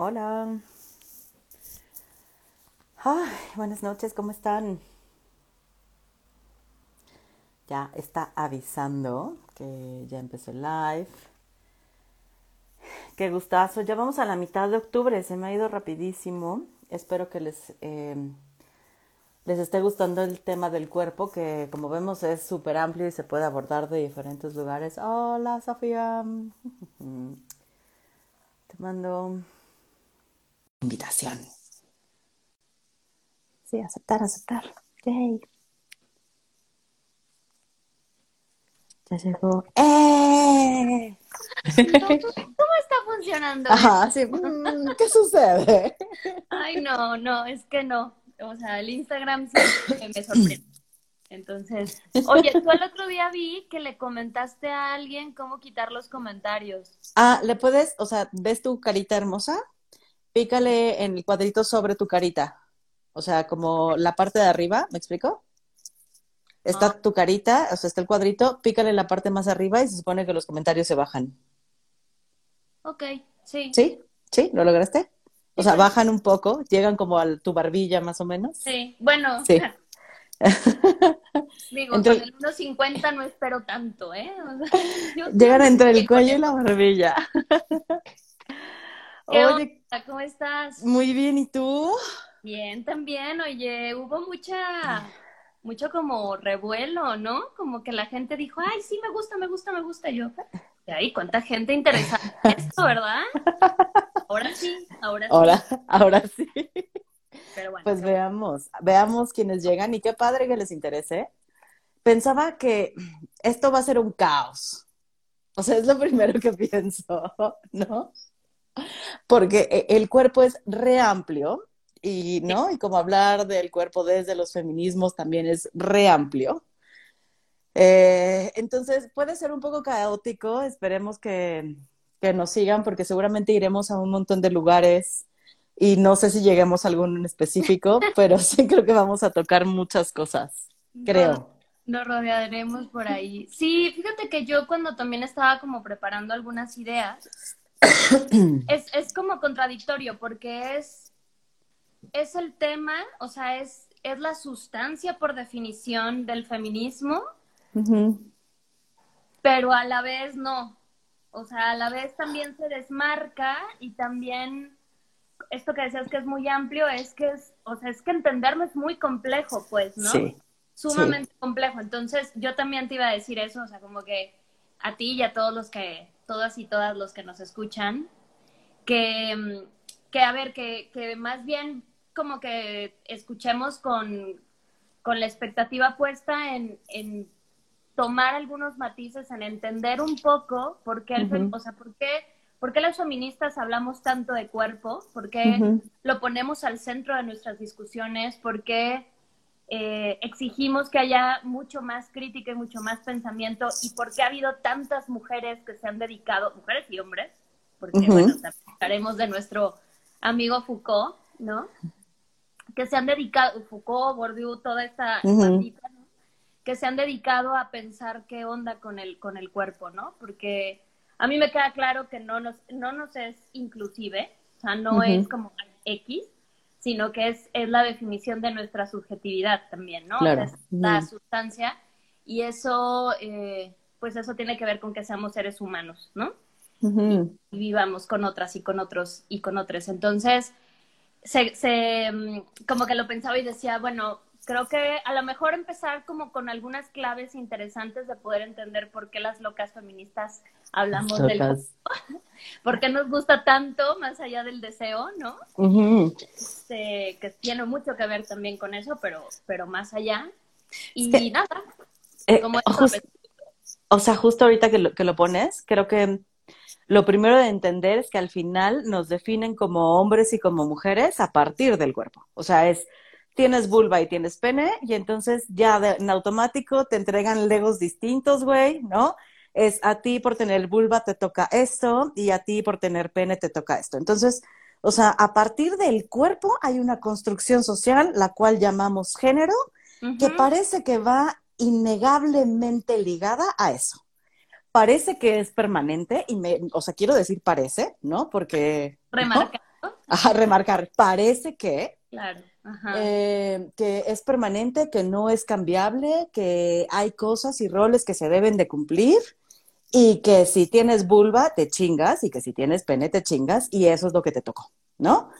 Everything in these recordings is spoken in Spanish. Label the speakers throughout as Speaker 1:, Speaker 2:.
Speaker 1: Hola. Buenas noches, ¿cómo están? Ya está avisando que ya empezó el live. Qué gustazo. Ya vamos a la mitad de octubre, se me ha ido rapidísimo. Espero que les, eh, les esté gustando el tema del cuerpo, que como vemos es súper amplio y se puede abordar de diferentes lugares. Hola, Sofía. Te mando invitación. Sí, aceptar, aceptar. Yay. Ya llegó. ¡Eh!
Speaker 2: ¿Cómo está funcionando?
Speaker 1: Ajá, sí. mm, ¿Qué sucede?
Speaker 2: Ay, no, no, es que no. O sea, el Instagram siempre me sorprende. Entonces, oye, tú el otro día vi que le comentaste a alguien cómo quitar los comentarios.
Speaker 1: Ah, le puedes, o sea, ¿ves tu carita hermosa? Pícale en el cuadrito sobre tu carita. O sea, como la parte de arriba, ¿me explico? Está
Speaker 2: Ah.
Speaker 1: tu carita, o sea, está el cuadrito, pícale en la parte más arriba y se supone que los comentarios se bajan.
Speaker 2: Ok, sí.
Speaker 1: ¿Sí? ¿Sí? ¿Lo lograste? O sea,
Speaker 2: Sí.
Speaker 1: bajan un poco, llegan como a tu barbilla más o menos.
Speaker 2: Sí, bueno,
Speaker 1: Sí.
Speaker 2: digo,
Speaker 1: Entre-
Speaker 2: con el 1.50 no espero tanto, ¿eh? O sea, yo
Speaker 1: Llegan entre el cuello y la barbilla.
Speaker 2: ¿Qué
Speaker 1: Oye?
Speaker 2: ¿Cómo estás?
Speaker 1: muy bien, ¿y tú?
Speaker 2: Bien, también, oye, hubo mucha, mucho como revuelo, ¿no? Como que la gente dijo, ay, sí, me gusta, me gusta, me gusta. Y yo, ay, cuánta gente interesada en esto, ¿verdad? Ahora sí, ahora sí.
Speaker 1: Ahora, ahora sí.
Speaker 2: Pero bueno,
Speaker 1: Pues veamos, veamos quiénes llegan y qué padre que les interese. Pensaba que esto va a ser un caos. O sea, es lo primero que pienso, ¿no? Porque eh, el cuerpo es re amplio y, ¿no? Y como hablar del cuerpo desde los feminismos también es re amplio. Eh, entonces puede ser un poco caótico, esperemos que, que nos sigan porque seguramente iremos a un montón de lugares y no sé si lleguemos a alguno en específico, pero sí creo que vamos a tocar muchas cosas, creo.
Speaker 2: Nos rodearemos por ahí. Sí, fíjate que yo cuando también estaba como preparando algunas ideas, es, es como contradictorio porque es, es el tema, o sea, es, es la sustancia por definición del feminismo, pero a la vez no. O sea, a la vez también se desmarca y también esto que decías que es muy amplio es que es, o sea, es que entenderlo es muy complejo, pues, ¿no?
Speaker 1: Sí,
Speaker 2: sumamente complejo. Entonces, yo también te iba a decir eso, o sea, como que a ti y a todos los que, todas y todas los que nos escuchan, que, mm, que a ver, que, que más bien como que escuchemos con, con la expectativa puesta en, en tomar algunos matices, en entender un poco por qué, el
Speaker 1: Ujú.
Speaker 2: o sea, por qué, por qué las feministas hablamos tanto de cuerpo, por qué lo ponemos al centro de nuestras discusiones, por qué eh, exigimos que haya mucho más crítica y mucho más pensamiento y por qué ha habido tantas mujeres que se han dedicado, mujeres y hombres, porque
Speaker 1: Ujú.
Speaker 2: bueno, también hablaremos de nuestro amigo Foucault, ¿no? Que se han dedicado, Foucault, Bourdieu, toda esta
Speaker 1: Ujú.
Speaker 2: bandita, ¿no? que se han dedicado a pensar qué onda con el, con el cuerpo, ¿no? Porque a mí me queda claro que no nos, no nos es inclusive, o sea, no es como X, sino que es, es la definición de nuestra subjetividad también, ¿no?
Speaker 1: Claro.
Speaker 2: es la sustancia y eso, eh, pues eso tiene que ver con que seamos seres humanos, ¿no? Y vivamos con otras y con otros y con otros. Entonces, se, se, mm, como que lo pensaba y decía, bueno, creo que a lo mejor empezar como con algunas claves interesantes de poder entender por qué las locas feministas hablamos del
Speaker 1: Locas.
Speaker 2: por qué nos gusta tanto más allá del deseo, ¿no? Este, que tiene mucho que ver también con eso, pero, pero más allá. Y nada,
Speaker 1: Eh,
Speaker 2: como eso,
Speaker 1: jus- o sea, justo ahorita que lo, que lo pones, creo que lo primero de entender es que al final nos definen como hombres y como mujeres a partir del cuerpo. O sea, es, tienes vulva y tienes pene, y entonces ya de- en automático te entregan legos distintos, güey, ¿no? Es a ti por tener vulva te toca esto, y a ti por tener pene te toca esto. Entonces, o sea, a partir del cuerpo hay una construcción social, la cual llamamos género, que parece que va innegablemente ligada a eso. Parece que es permanente, y me, o sea, quiero decir parece, ¿no? Porque ¿no?
Speaker 2: remarcando.
Speaker 1: Ajá, remarcar, parece que,
Speaker 2: Claro.
Speaker 1: Eh, que es permanente, que no es cambiable, que hay cosas y roles que se deben de cumplir y que si tienes vulva te chingas y que si tienes pene te chingas y eso es lo que te tocó, ¿no?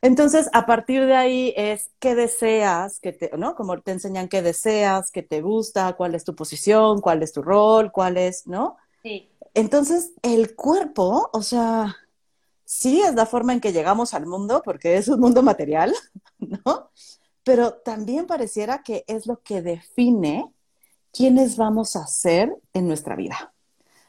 Speaker 1: Entonces, a partir de ahí es qué deseas, que te, ¿no? Como te enseñan qué deseas, qué te gusta, cuál es tu posición, cuál es tu rol, cuál es, ¿no?
Speaker 2: Sí.
Speaker 1: Entonces, el cuerpo, o sea, sí es la forma en que llegamos al mundo, porque es un mundo material, ¿no? Pero también pareciera que es lo que define quiénes vamos a ser en nuestra vida.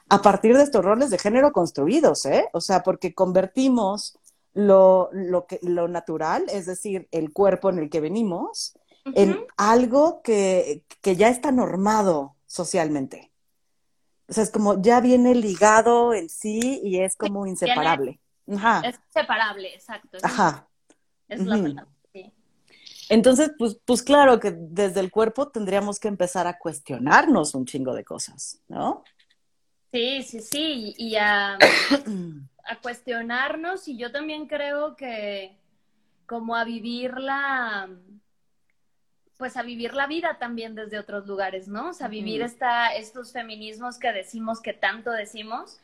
Speaker 1: A partir de estos roles de género construidos, ¿eh? O sea, porque convertimos lo, lo, que, lo natural, es decir, el cuerpo en el que venimos, en algo que, que ya está normado socialmente. O sea, es como ya viene ligado en sí y es como inseparable. Ajá,
Speaker 2: Es separable, exacto. Es,
Speaker 1: ajá.
Speaker 2: es la palabra. Sí.
Speaker 1: Entonces, pues, pues claro que desde el cuerpo tendríamos que empezar a cuestionarnos un chingo de cosas, ¿no?
Speaker 2: sí, sí, sí. Y a, a cuestionarnos, y yo también creo que como a vivir la, pues a vivir la vida también desde otros lugares, ¿no? O sea, vivir esta, estos feminismos que decimos, que tanto decimos,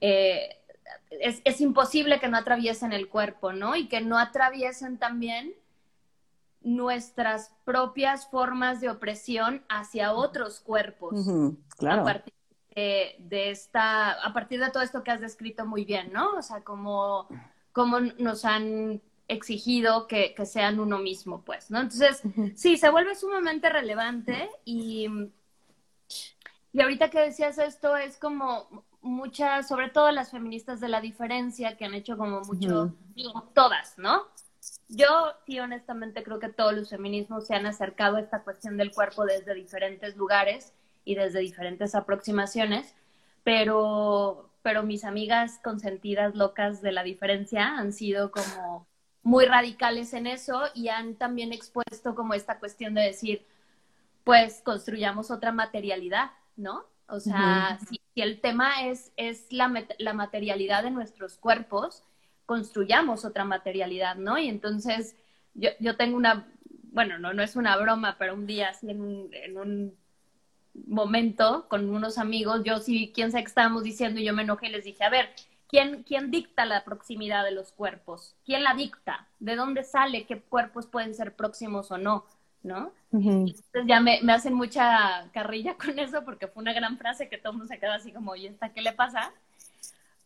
Speaker 2: eh, es, es imposible que no atraviesen el cuerpo, ¿no? Y que no atraviesen también nuestras propias formas de opresión hacia otros cuerpos
Speaker 1: Ujú,
Speaker 2: a
Speaker 1: claro.
Speaker 2: partir de, de esta, a partir de todo esto que has descrito muy bien, ¿no? O sea, como, como nos han exigido que, que sean uno mismo, pues, ¿no? Entonces, sí, se vuelve sumamente relevante y, y ahorita que decías esto es como muchas, sobre todo las feministas de la diferencia que han hecho como mucho, todas, ¿no? Yo sí honestamente creo que todos los feminismos se han acercado a esta cuestión del cuerpo desde diferentes lugares y desde diferentes aproximaciones, pero, pero mis amigas consentidas locas de la diferencia han sido como muy radicales en eso y han también expuesto como esta cuestión de decir, pues construyamos otra materialidad, ¿no? O sea, si, si el tema es, es la, la materialidad de nuestros cuerpos, construyamos otra materialidad, ¿no? Y entonces yo, yo tengo una, bueno, no, no es una broma, pero un día así en un, en un momento con unos amigos, yo sí, quién sabe qué estábamos diciendo y yo me enojé y les dije, a ver, ¿quién, ¿quién dicta la proximidad de los cuerpos? ¿Quién la dicta? ¿De dónde sale qué cuerpos pueden ser próximos o no? ¿No? Entonces ya me, me hacen mucha carrilla con eso porque fue una gran frase que todo el mundo se quedó así como, oye, ¿esta qué le pasa?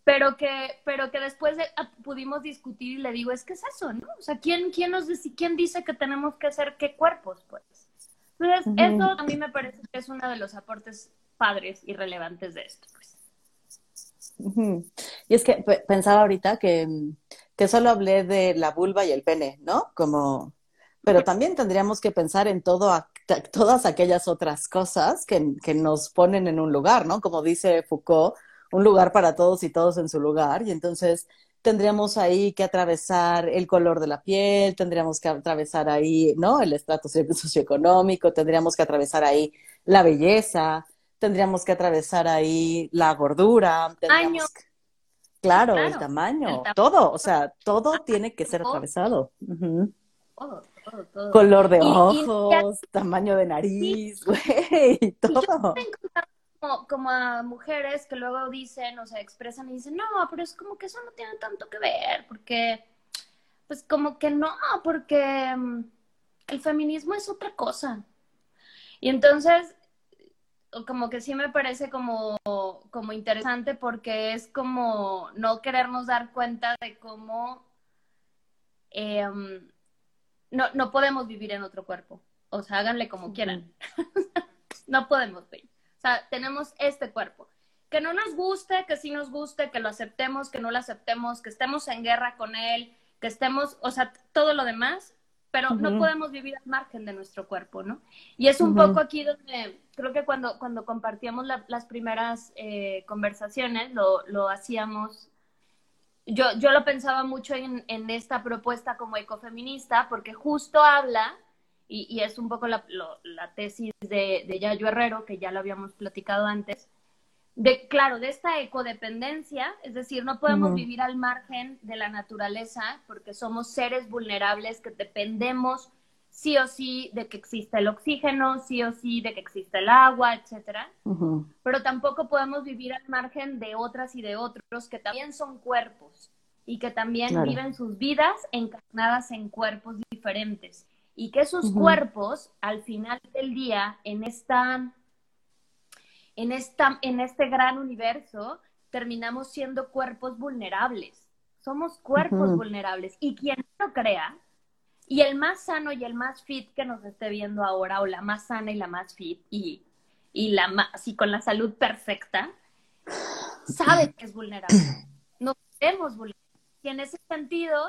Speaker 2: Pero que, pero que después de- a- pudimos discutir y le digo, es que es eso, ¿no? O sea, ¿quién, quién, nos dice, ¿quién dice que tenemos que hacer qué cuerpos, pues? Entonces, eso a mí me parece que es uno de los aportes padres y relevantes de esto, pues.
Speaker 1: Y es que pe- pensaba ahorita que, que solo hablé de la vulva y el pene, ¿no? Como, pero también tendríamos que pensar en todo, a- todas aquellas otras cosas que, que nos ponen en un lugar, ¿no? Como dice Foucault, un lugar para todos y todos en su lugar. Y entonces tendríamos ahí que atravesar el color de la piel, tendríamos que atravesar ahí, ¿no? El estrato socio- socioeconómico, tendríamos que atravesar ahí la belleza, tendríamos que atravesar ahí la gordura,
Speaker 2: Año.
Speaker 1: que- claro,
Speaker 2: Claro,
Speaker 1: el tamaño,
Speaker 2: el
Speaker 1: todo, o sea, todo tiene que ser atravesado.
Speaker 2: Todo, todo, todo.
Speaker 1: Color de
Speaker 2: Y- y-
Speaker 1: ojos, tamaño de nariz, güey, todo.
Speaker 2: como, como a mujeres que luego dicen, o sea, expresan y dicen, no, pero es como que eso no tiene tanto que ver, porque, pues como que no, porque mm, el feminismo es otra cosa. Y entonces, como que sí me parece como, como interesante porque es como no querernos dar cuenta de cómo em, no, no podemos vivir en otro cuerpo. O sea, háganle como quieran. no podemos, güey. O sea, tenemos este cuerpo. Que no nos guste, que sí nos guste, que lo aceptemos, que no lo aceptemos, que estemos en guerra con él, que estemos, o sea, todo lo demás, pero no podemos vivir al margen de nuestro cuerpo, ¿no? Y es un poco aquí donde creo que cuando, cuando compartíamos la- las primeras eh, conversaciones, lo, lo hacíamos yo, yo lo pensaba mucho en, en esta propuesta como ecofeminista, porque justo habla, y, y es un poco la, lo- la tesis de, de Yayo Herrero, que ya lo habíamos platicado antes, de, claro, de esta ecodependencia, es decir, no podemos vivir al margen de la naturaleza porque somos seres vulnerables que dependemos sí o sí de que exista el oxígeno, sí o sí de que exista el agua, etcétera. Pero tampoco podemos vivir al margen de otras y de otros que también son cuerpos y que también viven sus vidas encarnadas en cuerpos diferentes. Y que esos cuerpos al final del día en esta en esta en este gran universo terminamos siendo cuerpos vulnerables. Somos cuerpos vulnerables. Y quien no crea y el más sano y el más fit que nos esté viendo ahora, o la más sana y la más fit, y, y la más, así con la salud perfecta, sabe que es vulnerable. No vemos vulnerables. Y en ese sentido,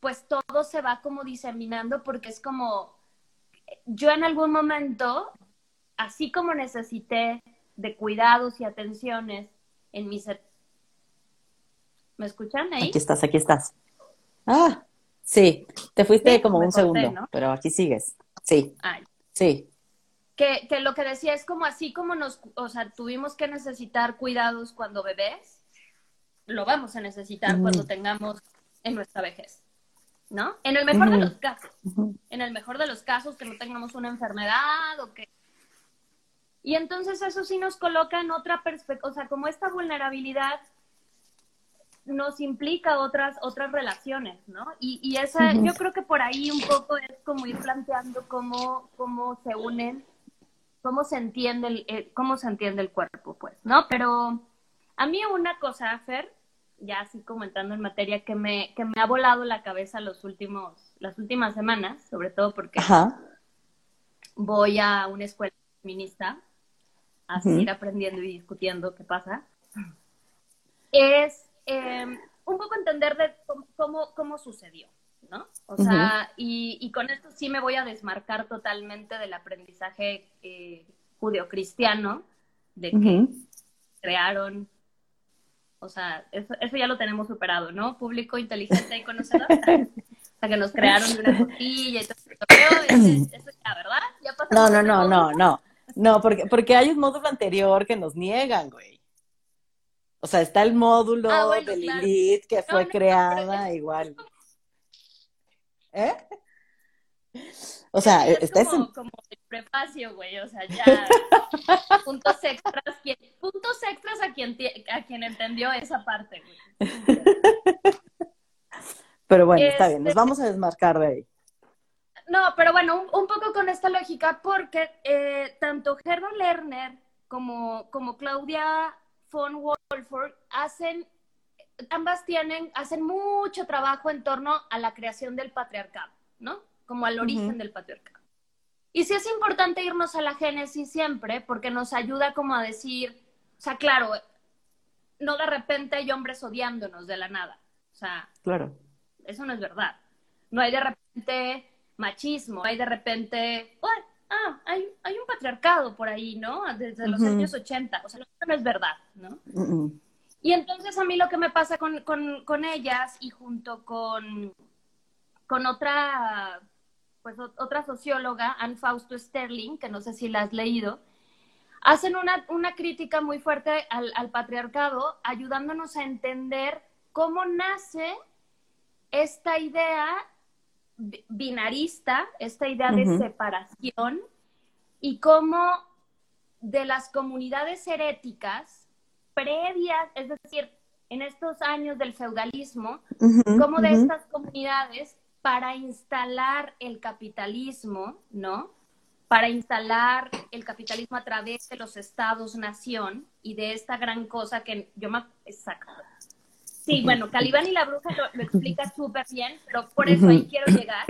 Speaker 2: pues todo se va como diseminando porque es como, yo en algún momento, así como necesité de cuidados y atenciones en mis... ¿Me escuchan ahí?
Speaker 1: Aquí estás, aquí estás. Ah, Sí, te fuiste como un segundo, pero aquí sigues. Sí. Sí.
Speaker 2: Que, que, lo que decía es como así como nos, o sea, tuvimos que necesitar cuidados cuando bebés, lo vamos a necesitar cuando tengamos en nuestra vejez, ¿no? En el mejor de los casos, en el mejor de los casos que no tengamos una enfermedad o que... Y entonces eso sí nos coloca en otra perspectiva, o sea, como esta vulnerabilidad nos implica otras, otras relaciones, ¿no? Y, y esa, yo creo que por ahí un poco es como ir planteando cómo, cómo se unen, cómo se entiende el, eh, cómo se entiende el cuerpo, pues, ¿no? Pero a mí una cosa, Fer, ya así comentando en materia, que me, que me ha volado la cabeza los últimos, las últimas semanas, sobre todo porque voy a una escuela feminista a seguir aprendiendo y discutiendo qué pasa, es Em, un poco entender de cómo, cómo sucedió, ¿no? O sea, y, con esto sí me voy a desmarcar totalmente del aprendizaje eh, judeocristiano, de que crearon, o sea, eso, ya lo tenemos superado, ¿no? Público inteligente y conocedor. o sea, que nos crearon de una costilla y todo eso, eso ya, ¿verdad? Ya
Speaker 1: no, no, no, no, no. No, porque, porque hay un módulo anterior que nos niegan, güey. O sea, está el módulo ah, de Lilith que fue creada igual. ¿Eh? O sea,
Speaker 2: es está como, como el prefacio, güey, o sea, ya puntos extras, puntos extras a quien a quien entendió esa parte, güey.
Speaker 1: Pero bueno, está bien, nos este vamos a desmarcar de ahí.
Speaker 2: No, pero bueno, un, poco con esta lógica, porque eh, tanto Gerda Lerner como, como Claudia von Wolford hacen, ambas tienen, hacen mucho trabajo en torno a la creación del patriarcado, ¿no? Como al origen del patriarcado. Y sí es importante irnos a la génesis siempre, porque nos ayuda como a decir, o sea, claro, no de repente hay hombres odiándonos de la nada. O sea,
Speaker 1: claro.
Speaker 2: eso no es verdad. No hay de repente machismo, hay de repente, ah, hay, hay un patriarcado por ahí, ¿no? Desde los años 80, o sea, no es verdad, ¿no? Y entonces a mí lo que me pasa con, con, con ellas y junto con, con otra, pues otra socióloga, Anne Fausto Sterling, que no sé si la has leído, hacen una, una crítica muy fuerte al, al, patriarcado, ayudándonos a entender cómo nace esta idea binarista, esta idea de separación, y cómo de las comunidades heréticas previas, es decir, en estos años del feudalismo, cómo de estas comunidades para instalar el capitalismo, ¿no? Para instalar el capitalismo a través de los estados-nación y de esta gran cosa que yo me... Exacto. Sí, bueno, Calibán y la bruja lo, explica súper bien, pero por eso ahí quiero llegar.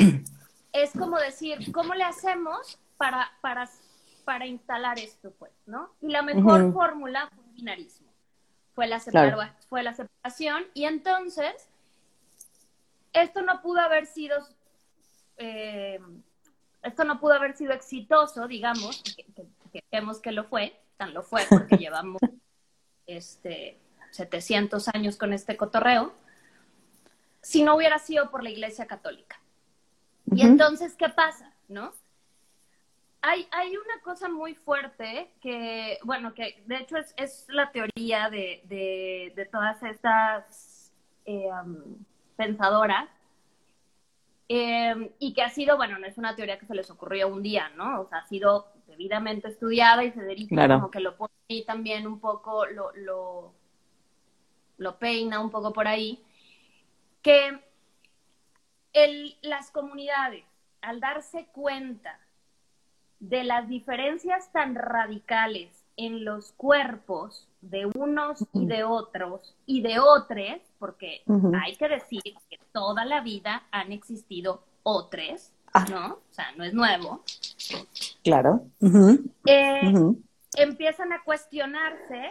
Speaker 2: Es como decir, ¿cómo le hacemos para, para, para instalar esto, pues, ¿no? Y la mejor fórmula fue el binarismo. Fue la, fue la separación y entonces esto no pudo haber sido eh, esto no pudo haber sido exitoso, digamos, que, que, vemos que lo fue, tan lo fue porque llevamos este 700 años con este cotorreo, si no hubiera sido por la Iglesia Católica. Y entonces, ¿qué pasa? ¿No? hay, hay una cosa muy fuerte que, bueno, que de hecho es, es la teoría de, de, de todas estas eh, um, pensadoras, eh, y que ha sido, bueno, no es una teoría que se les ocurrió un día, ¿no? O sea, ha sido debidamente estudiada y Federico
Speaker 1: Claro.
Speaker 2: como que lo pone ahí también un poco, lo, lo, lo peina un poco por ahí, que el, las comunidades, al darse cuenta de las diferencias tan radicales en los cuerpos de unos y de otros y de otros, porque hay que decir que toda la vida han existido otros,
Speaker 1: Ah.
Speaker 2: ¿no? O sea, no es nuevo.
Speaker 1: Claro.
Speaker 2: Eh, empiezan a cuestionarse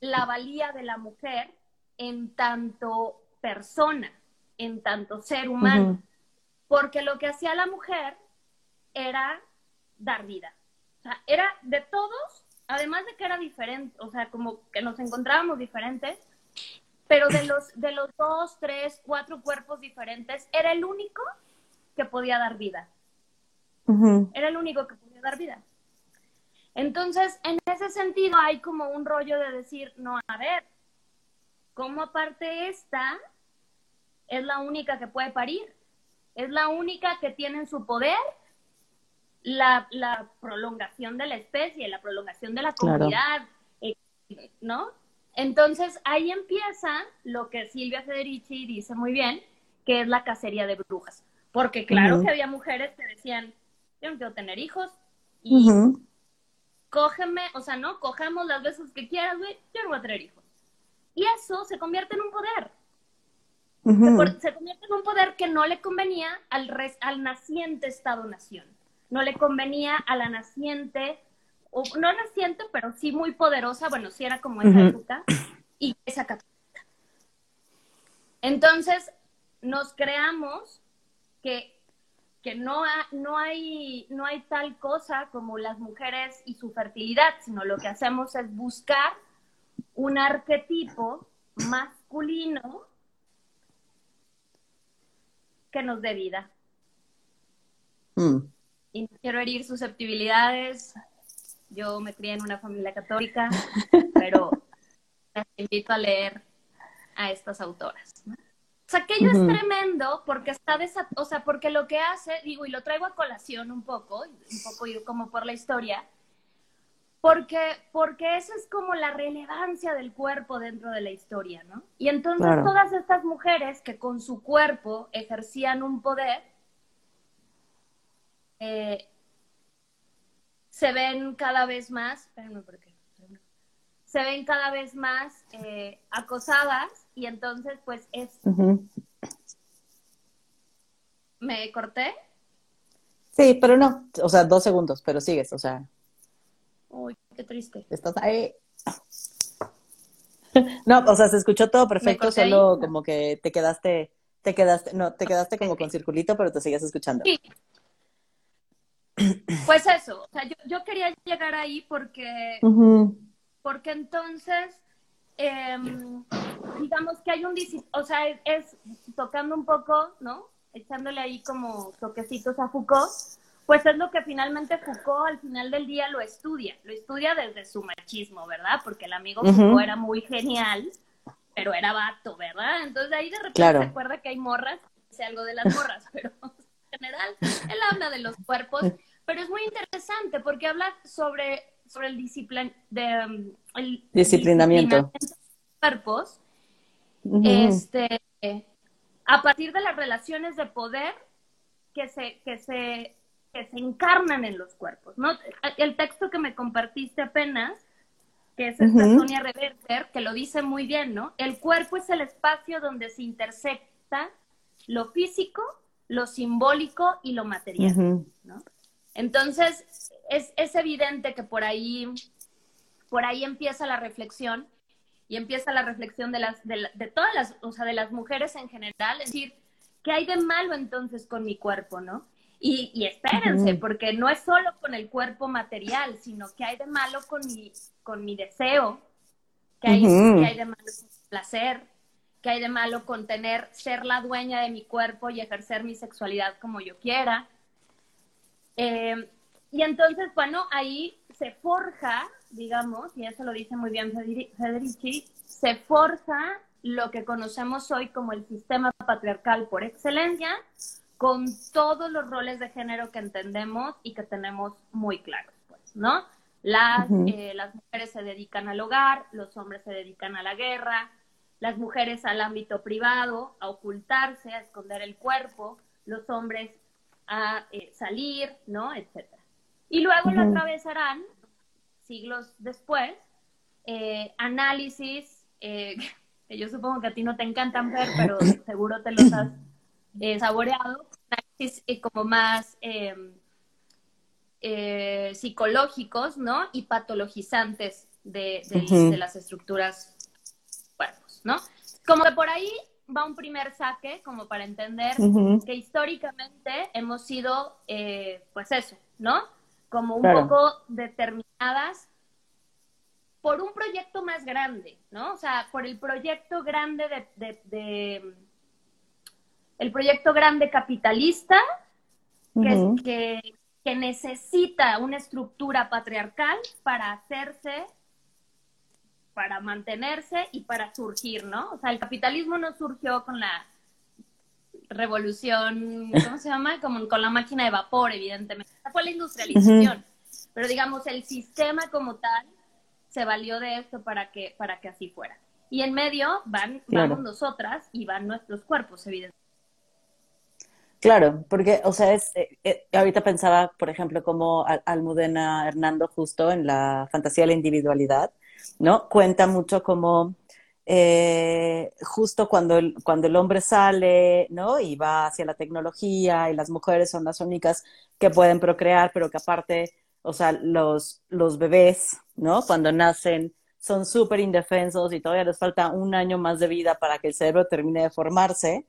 Speaker 2: la valía de la mujer en tanto persona, en tanto ser humano, porque lo que hacía la mujer era dar vida. O sea, era de todos, además de que era diferente, o sea, como que nos encontrábamos diferentes, pero de los, de los dos, tres, cuatro cuerpos diferentes, era el único que podía dar vida. Era el único que podía dar vida. Entonces, en ese sentido, hay como un rollo de decir, no, a ver, ¿cómo aparte esta es la única que puede parir? Es la única que tiene en su poder la, la prolongación de la especie, la prolongación de la comunidad, eh, ¿no? Entonces, ahí empieza lo que Silvia Federici dice muy bien, que es la cacería de brujas. Porque claro que había mujeres que decían, yo no quiero tener hijos y cógeme, o sea, no, cojamos las veces que quieras, güey, yo no voy a tener hijos. Y eso se convierte en un poder. Se, convierte en un poder que no le convenía al, res- al naciente Estado-nación. No le convenía a la naciente, o no naciente, pero sí muy poderosa, bueno, sí era como esa
Speaker 1: Ujú.
Speaker 2: época, Iglesia Católica. Entonces, nos creamos que, que no, ha- no, hay, no hay tal cosa como las mujeres y su fertilidad, sino lo que hacemos es buscar un arquetipo masculino que nos dé vida.
Speaker 1: Mm.
Speaker 2: Y no quiero herir susceptibilidades. Yo me crié en una familia católica, pero las invito a leer a estas autoras. ¿no? O sea, aquello es tremendo porque está desa- o sea, porque lo que hace, digo, y lo traigo a colación un poco, un poco ir como por la historia, porque, porque esa es como la relevancia del cuerpo dentro de la historia, ¿no? Y entonces
Speaker 1: Claro.
Speaker 2: todas estas mujeres que con su cuerpo ejercían un poder, eh, se ven cada vez más, espérenme porque se ven cada vez más eh, acosadas y entonces pues es, me corté,
Speaker 1: Sí, pero no. O sea, dos segundos, pero sigues. O sea,
Speaker 2: uy, qué triste.
Speaker 1: estás ahí. No, o sea, se escuchó todo perfecto,
Speaker 2: ahí?
Speaker 1: solo como que te quedaste, te quedaste, no, te quedaste como con circulito, pero te seguías escuchando.
Speaker 2: Sí. Pues eso, o sea, yo, yo quería llegar ahí porque porque entonces, em, digamos que hay un, o sea, es, es tocando un poco, ¿no? Echándole ahí como toquecitos a Foucault, pues es lo que finalmente Foucault al final del día lo estudia, lo estudia desde su machismo, ¿verdad? Porque el amigo. Foucault era muy genial, pero era vato, ¿verdad? Entonces ahí de repente
Speaker 1: Claro.
Speaker 2: se acuerda que hay morras, dice algo de las morras, pero en general él habla de los cuerpos, pero es muy interesante porque habla sobre, sobre el, disciplin de, um, el
Speaker 1: Disciplinamiento.
Speaker 2: de los cuerpos este, a partir de las relaciones de poder que se, que se, que se encarnan en los cuerpos. ¿no? El texto que me compartiste apenas, que es esta. Sonia Reverter, que lo dice muy bien, ¿no? El cuerpo es el espacio donde se intersecta lo físico, lo simbólico y lo material. ¿no? Entonces, es, es evidente que por ahí, por ahí empieza la reflexión y empieza la reflexión de las, de, la- de todas las, o sea, de las mujeres en general, es decir, ¿qué hay de malo entonces con mi cuerpo, no? Y, y espérense, porque no es solo con el cuerpo material, sino que hay de malo con mi, con mi deseo, que hay, que hay de malo con mi placer, que hay de malo con tener, ser la dueña de mi cuerpo y ejercer mi sexualidad como yo quiera. Eh, y entonces, bueno, ahí se forja, digamos, y eso lo dice muy bien Federici, se forja lo que conocemos hoy como el sistema patriarcal por excelencia, con todos los roles de género que entendemos y que tenemos muy claros, pues, ¿no? Las, eh, las mujeres se dedican al hogar, los hombres se dedican a la guerra, las mujeres al ámbito privado, a ocultarse, a esconder el cuerpo, los hombres a eh, salir, ¿no? Etcétera. Y luego lo atravesarán, siglos después, eh, análisis, eh, que yo supongo que a ti no te encantan ver, pero seguro te los has saboreado, análisis como más em, psicológicos, ¿no? Y patologizantes de, de las estructuras cuerpos, ¿no? Como que por ahí va un primer saque como para entender que históricamente hemos sido, eh, pues eso, ¿no? Como un poco determinadas por un proyecto más grande, ¿no? O sea, por el proyecto grande de, el proyecto grande capitalista que, que necesita una estructura patriarcal para hacerse para mantenerse y para surgir, ¿no? O sea, el capitalismo no surgió con la revolución, ¿cómo se llama? Como con la máquina de vapor, evidentemente. Fue la industrialización. Pero digamos, el sistema como tal se valió de esto para que, para que así fuera. Y en medio van, vamos nosotras y van nuestros cuerpos, evidentemente.
Speaker 1: Claro, porque, o sea, es, eh, eh, ahorita pensaba, por ejemplo, como Almudena Hernando justo en la fantasía de la individualidad, ¿no? Cuenta mucho como eh, justo cuando el, cuando el hombre sale, ¿no? Y va hacia la tecnología y las mujeres son las únicas que pueden procrear, pero que aparte, o sea, los, los bebés, ¿no? Cuando nacen son súper indefensos y todavía les falta un año más de vida para que el cerebro termine de formarse.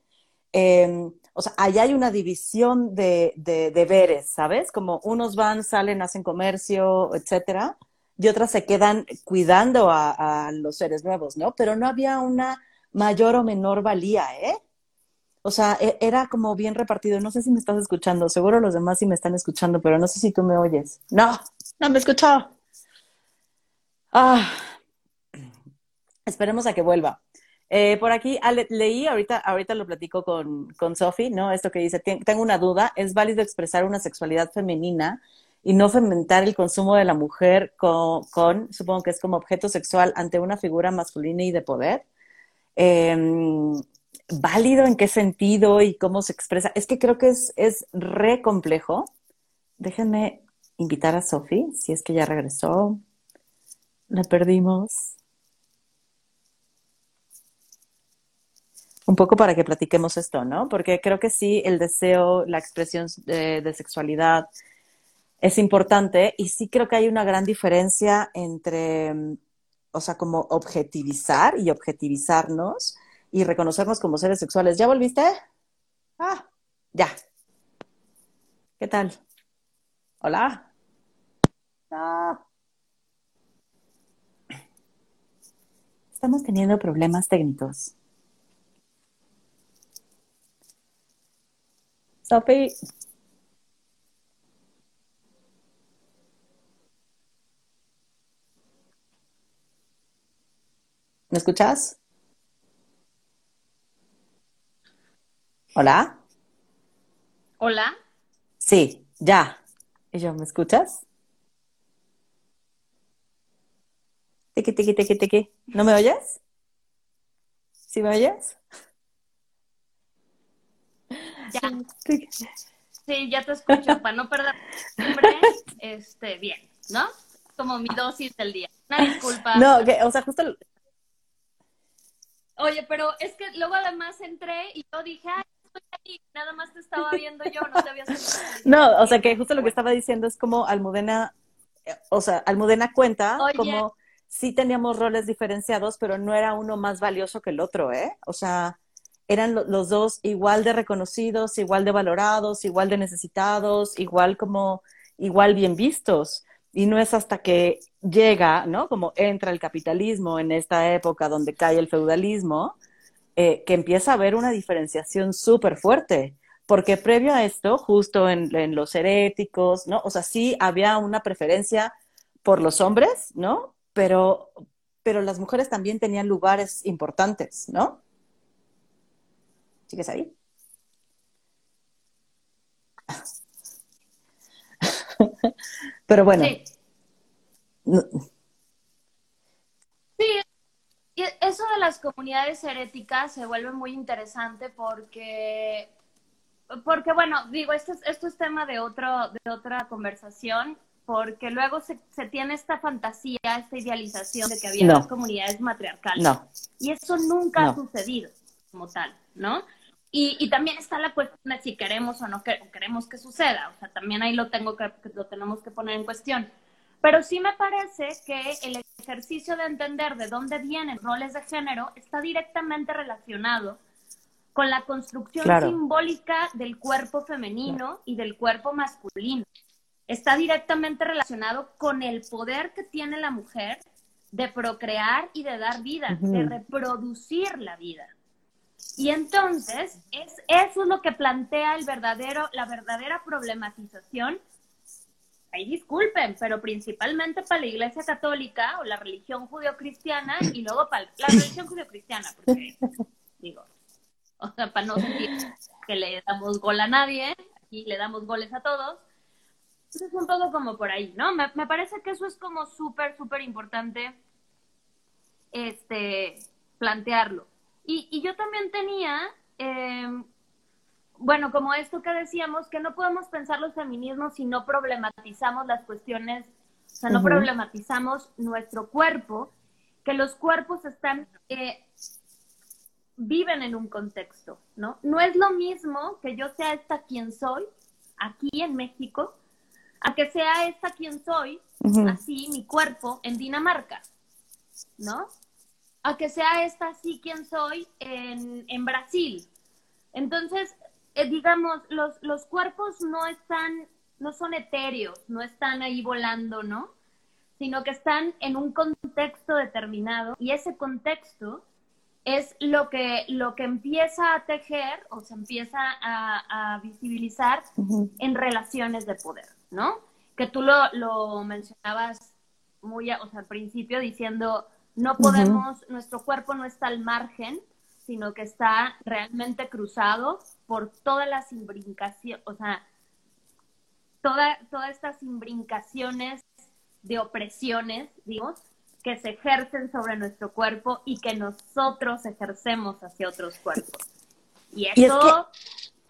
Speaker 1: Em, o sea, allá hay una división de, de deberes, ¿sabes? Como unos van, salen, hacen comercio, etcétera, y otras se quedan cuidando a, los seres nuevos, ¿no? Pero no había una mayor o menor valía, ¿eh? O sea, e, era como bien repartido. No sé si me estás escuchando, seguro los demás sí me están escuchando, pero no sé si tú me oyes. No, no me escuchó. Ah, esperemos a que vuelva. Eh, por aquí leí, ahorita, ahorita lo platico con, con Sofi, ¿no? Esto que dice, tengo una duda, ¿es válido expresar una sexualidad femenina y no fomentar el consumo de la mujer con, supongo que es como objeto sexual ante una figura masculina y de poder. Em, ¿Válido en qué sentido y cómo se expresa? Es que creo que es, es re complejo. Déjenme invitar a Sofi, si es que ya regresó. La perdimos. Un poco para que platiquemos esto, ¿no? Porque creo que sí, el deseo, la expresión de sexualidad, es importante y sí creo que hay una gran diferencia entre, o sea, como objetivizar y objetivizarnos y reconocernos como seres sexuales. ¿Ya volviste? Ah, ya. ¿Qué tal? Hola. Ah. Estamos teniendo problemas técnicos. Sophie. ¿Me escuchas? ¿Hola?
Speaker 2: ¿Hola?
Speaker 1: Sí, ya. ¿Y yo, me escuchas? Tiki, tiki, tiki, tiki. ¿No me oyes? ¿Sí me oyes?
Speaker 2: Ya. Sí, ya te escucho. Para no perder siempre, este, bien, ¿no? Como mi dosis del día. Una disculpa.
Speaker 1: No, que, o sea, justo
Speaker 2: Oye, pero es que luego además entré y yo dije, ay, estoy ahí, nada más te estaba viendo yo, no te había
Speaker 1: No, o sea que justo lo que estaba diciendo es como Almudena, o sea, Almudena cuenta como sí teníamos roles diferenciados, pero no era uno más valioso que el otro, ¿eh? O sea, eran los dos igual de reconocidos, igual de valorados, igual de necesitados, igual como, igual bien vistos. Y no es hasta que llega, ¿no? Como entra el capitalismo en esta época donde cae el feudalismo, eh, que empieza a haber una diferenciación súper fuerte, porque previo a esto, justo en, los heréticos, ¿no? O sea, sí había una preferencia por los hombres, ¿no? Pero, pero las mujeres también tenían lugares importantes, ¿no? ¿Sigues ahí? pero bueno.
Speaker 2: Sí. sí, eso de las comunidades heréticas se vuelve muy interesante porque porque bueno, digo, esto es, esto es tema de, otro, de otra conversación, porque luego se, se tiene esta fantasía, esta idealización de que había comunidades matriarcales.
Speaker 1: No.
Speaker 2: Y eso nunca ha sucedido como tal, ¿no? Y, y, también está la cuestión de si queremos o no queremos que suceda. O sea, también ahí lo, tengo que, lo tenemos que poner en cuestión. Pero sí me parece que el ejercicio de entender de dónde vienen roles de género está directamente relacionado con la construcción simbólica del cuerpo femenino y del cuerpo masculino. Está directamente relacionado con el poder que tiene la mujer de procrear y de dar vida, de reproducir la vida. Y entonces, es, eso es lo que plantea el verdadero, la verdadera problematización. Ahí disculpen, pero principalmente para la Iglesia Católica o la religión judio-cristiana y luego para la religión judio-cristiana, porque digo, o sea, para no sentir que le damos gol a nadie, aquí le damos goles a todos. Entonces es un poco como por ahí, ¿no? Me, parece que eso es como súper, súper importante este, plantearlo. Y, y yo también tenía, em, bueno, como esto que decíamos, que no podemos pensar los feminismos si no problematizamos las cuestiones, o sea, no problematizamos nuestro cuerpo, que los cuerpos están eh, viven en un contexto, ¿no? No es lo mismo que yo sea esta quien soy aquí en México, a que sea esta quien soy, así mi cuerpo en Dinamarca, ¿no? A que sea esta así quien soy en, en Brasil. Entonces, eh, digamos, los, los cuerpos no están, no son etéreos, no están ahí volando, ¿no? Sino que están en un contexto determinado y ese contexto es lo que, lo que empieza a tejer o se empieza a, visibilizar en relaciones de poder, ¿no? Que tú lo, mencionabas muy o sea, al principio diciendo, no podemos, nuestro cuerpo no está al margen, sino que está realmente cruzado por todas las imbrincaciones, o sea, toda, todas estas imbrincaciones de opresiones, digamos, que se ejercen sobre nuestro cuerpo y que nosotros ejercemos hacia otros cuerpos. Y eso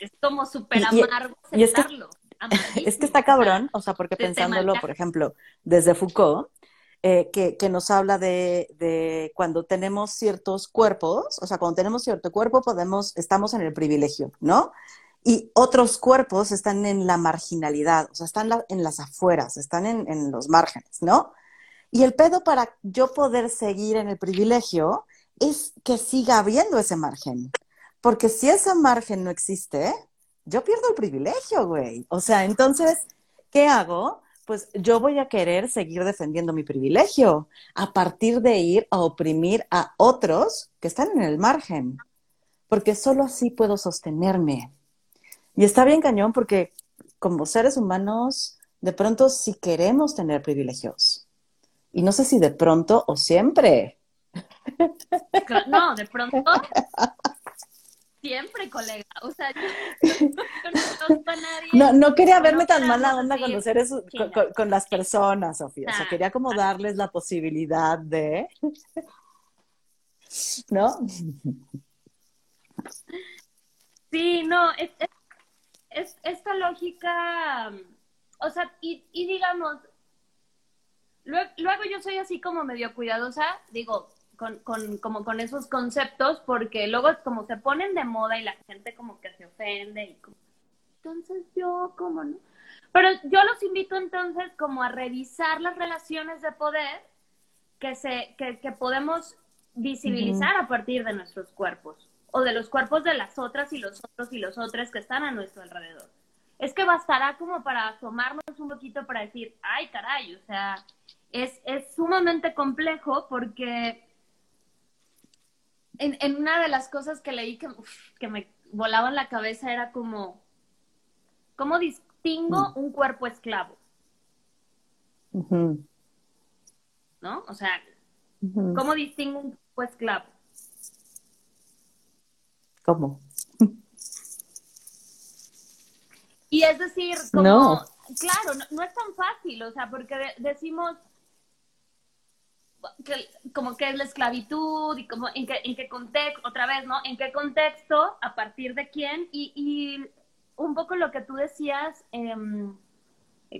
Speaker 2: es, como súper amargo
Speaker 1: y, es, que, es que está cabrón, o sea, porque pensándolo, por ejemplo, desde Foucault, eh, que, nos habla de, de, cuando tenemos ciertos cuerpos, o sea, cuando tenemos cierto cuerpo, podemos, estamos en el privilegio, ¿no? Y otros cuerpos están en la marginalidad, o sea, están en las afueras, están en, en, los márgenes, ¿no? Y el pedo para yo poder seguir en el privilegio es que siga habiendo ese margen. Porque si ese margen no existe, yo pierdo el privilegio, güey. O sea, entonces, ¿qué hago? Pues yo voy a querer seguir defendiendo mi privilegio a partir de ir a oprimir a otros que están en el margen. Porque solo así puedo sostenerme. Y está bien cañón porque como seres humanos, de pronto sí queremos tener privilegios. Y no sé si de pronto o siempre.
Speaker 2: No, de pronto. Siempre, colega. O sea, yo
Speaker 1: no a nadie. No, no quería verme tan mala onda con los seres, con, las personas, Sofía. O sea, quería como darles la posibilidad de. ¿No?
Speaker 2: Sí, no, es, es, esta lógica, o sea, y, y digamos, luego, luego, yo soy así como medio cuidadosa, digo, con, con, como con esos conceptos, porque luego como se ponen de moda y la gente como que se ofende y como, entonces yo, ¿cómo no? Pero yo los invito entonces como a revisar las relaciones de poder que, se, que, que podemos visibilizar a partir de nuestros cuerpos o de los cuerpos de las otras y los otros y los otros que están a nuestro alrededor. Es que bastará como para asomarnos un poquito para decir, ay caray, o sea, es, es sumamente complejo porque en, en, una de las cosas que leí que, uf, que me volaba en la cabeza era como, ¿cómo distingo mm. un cuerpo esclavo? ¿No? O sea, ¿cómo distingo un cuerpo esclavo?
Speaker 1: ¿Cómo?
Speaker 2: Y es decir, como, claro, no, es tan fácil, o sea, porque decimos que, como que es la esclavitud y como en qué, en qué contexto, otra vez, ¿no? En qué contexto, a partir de quién y, y un poco lo que tú decías, em,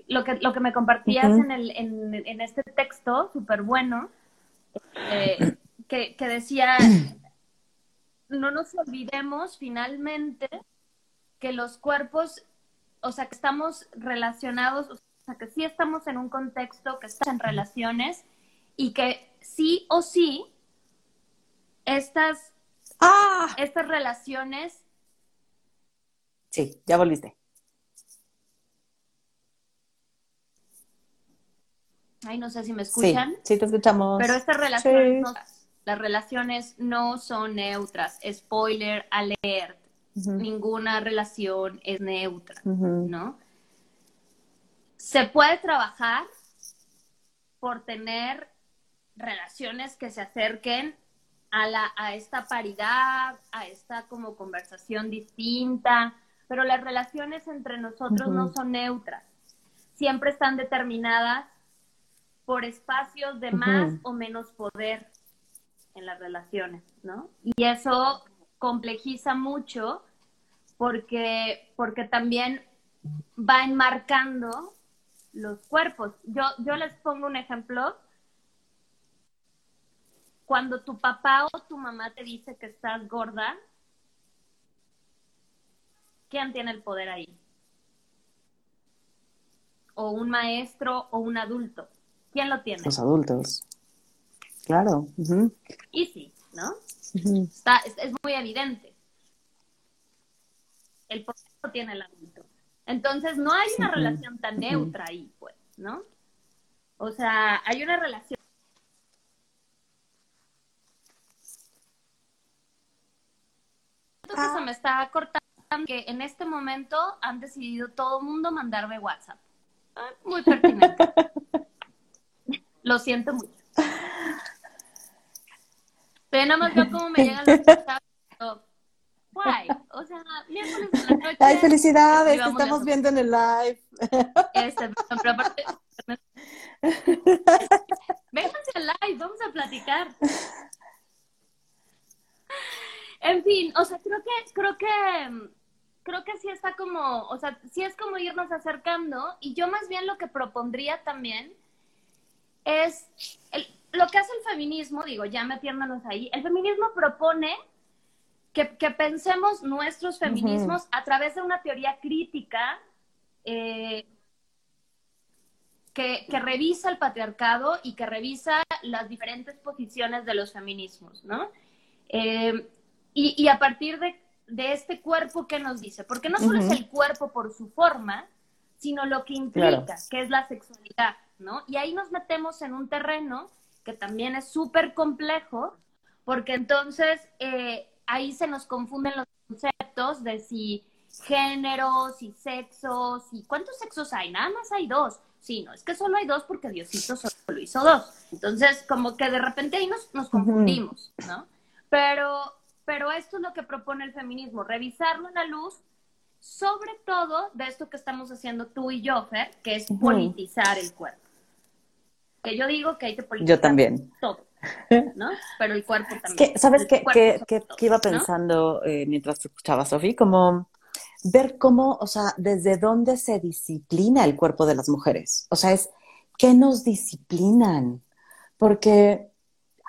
Speaker 2: lo, que, lo que me compartías en, el, en, en, este texto, súper bueno, eh, que, que decía, no nos olvidemos finalmente que los cuerpos o sea, que estamos relacionados, o sea, que sí estamos en un contexto, que estamos en relaciones y que sí o sí estas,
Speaker 1: ¡Ah!
Speaker 2: estas relaciones.
Speaker 1: Sí, ya volviste.
Speaker 2: Ay, no sé si me escuchan.
Speaker 1: Sí, sí te escuchamos.
Speaker 2: Pero estas relaciones, no, las relaciones no son neutras. Spoiler alert ninguna relación es neutra, ¿no? Se puede trabajar por tener relaciones que se acerquen a, la, a esta paridad, a esta como conversación distinta, pero las relaciones entre nosotros no son neutras, siempre están determinadas por espacios de más o menos poder en las relaciones, ¿no? Y eso complejiza mucho porque, porque también va enmarcando los cuerpos. Yo, yo les pongo un ejemplo. Cuando tu papá o tu mamá te dice que estás gorda, ¿quién tiene el poder ahí? O un maestro o un adulto. ¿Quién lo tiene?
Speaker 1: Los adultos. Claro.
Speaker 2: Y sí, ¿no? Está, es, muy evidente. El poder lo tiene el adulto. Entonces, no hay una relación tan neutra ahí, pues, ¿no? O sea, hay una relación. Entonces se me está cortando que en este momento han decidido todo el mundo mandarme WhatsApp. Muy pertinente. Lo siento mucho. Pero nada más veo cómo me llegan los mensajes. Guay. O sea, miércoles de la noche.
Speaker 1: Ay, felicidades, te estamos viendo en el live.
Speaker 2: Este, pero aparte. Vénganse al live, vamos a platicar. En fin, o sea, creo que, creo que, creo que sí está como, o sea, sí es como irnos acercando, y yo más bien lo que propondría también es el, lo que hace el feminismo, digo, ya metiéndonos ahí, el feminismo propone que, pensemos nuestros feminismos a través de una teoría crítica eh, que, revisa el patriarcado y que revisa las diferentes posiciones de los feminismos, ¿no? Eh, y, a partir de, este cuerpo, ¿qué nos dice? Porque no solo es el cuerpo por su forma, sino lo que implica, que es la sexualidad, ¿no? Y ahí nos metemos en un terreno que también es súper complejo, porque entonces eh, ahí se nos confunden los conceptos de si géneros y sexos y cuántos sexos hay, nada más hay dos. Sí, no, es que solo hay dos porque Diosito solo hizo dos. Entonces, como que de repente ahí nos, nos confundimos, ¿no? Pero, pero esto es lo que propone el feminismo, revisarlo en la luz, sobre todo de esto que estamos haciendo tú y yo, Fer, que es politizar el cuerpo que yo digo que hay que politizar
Speaker 1: yo también.
Speaker 2: todo, ¿no? Pero el cuerpo también.
Speaker 1: ¿Sabes qué, qué, iba pensando eh, mientras te escuchaba, Sofi? Como ver cómo, o sea, desde dónde se disciplina el cuerpo de las mujeres. O sea, es qué nos disciplinan. Porque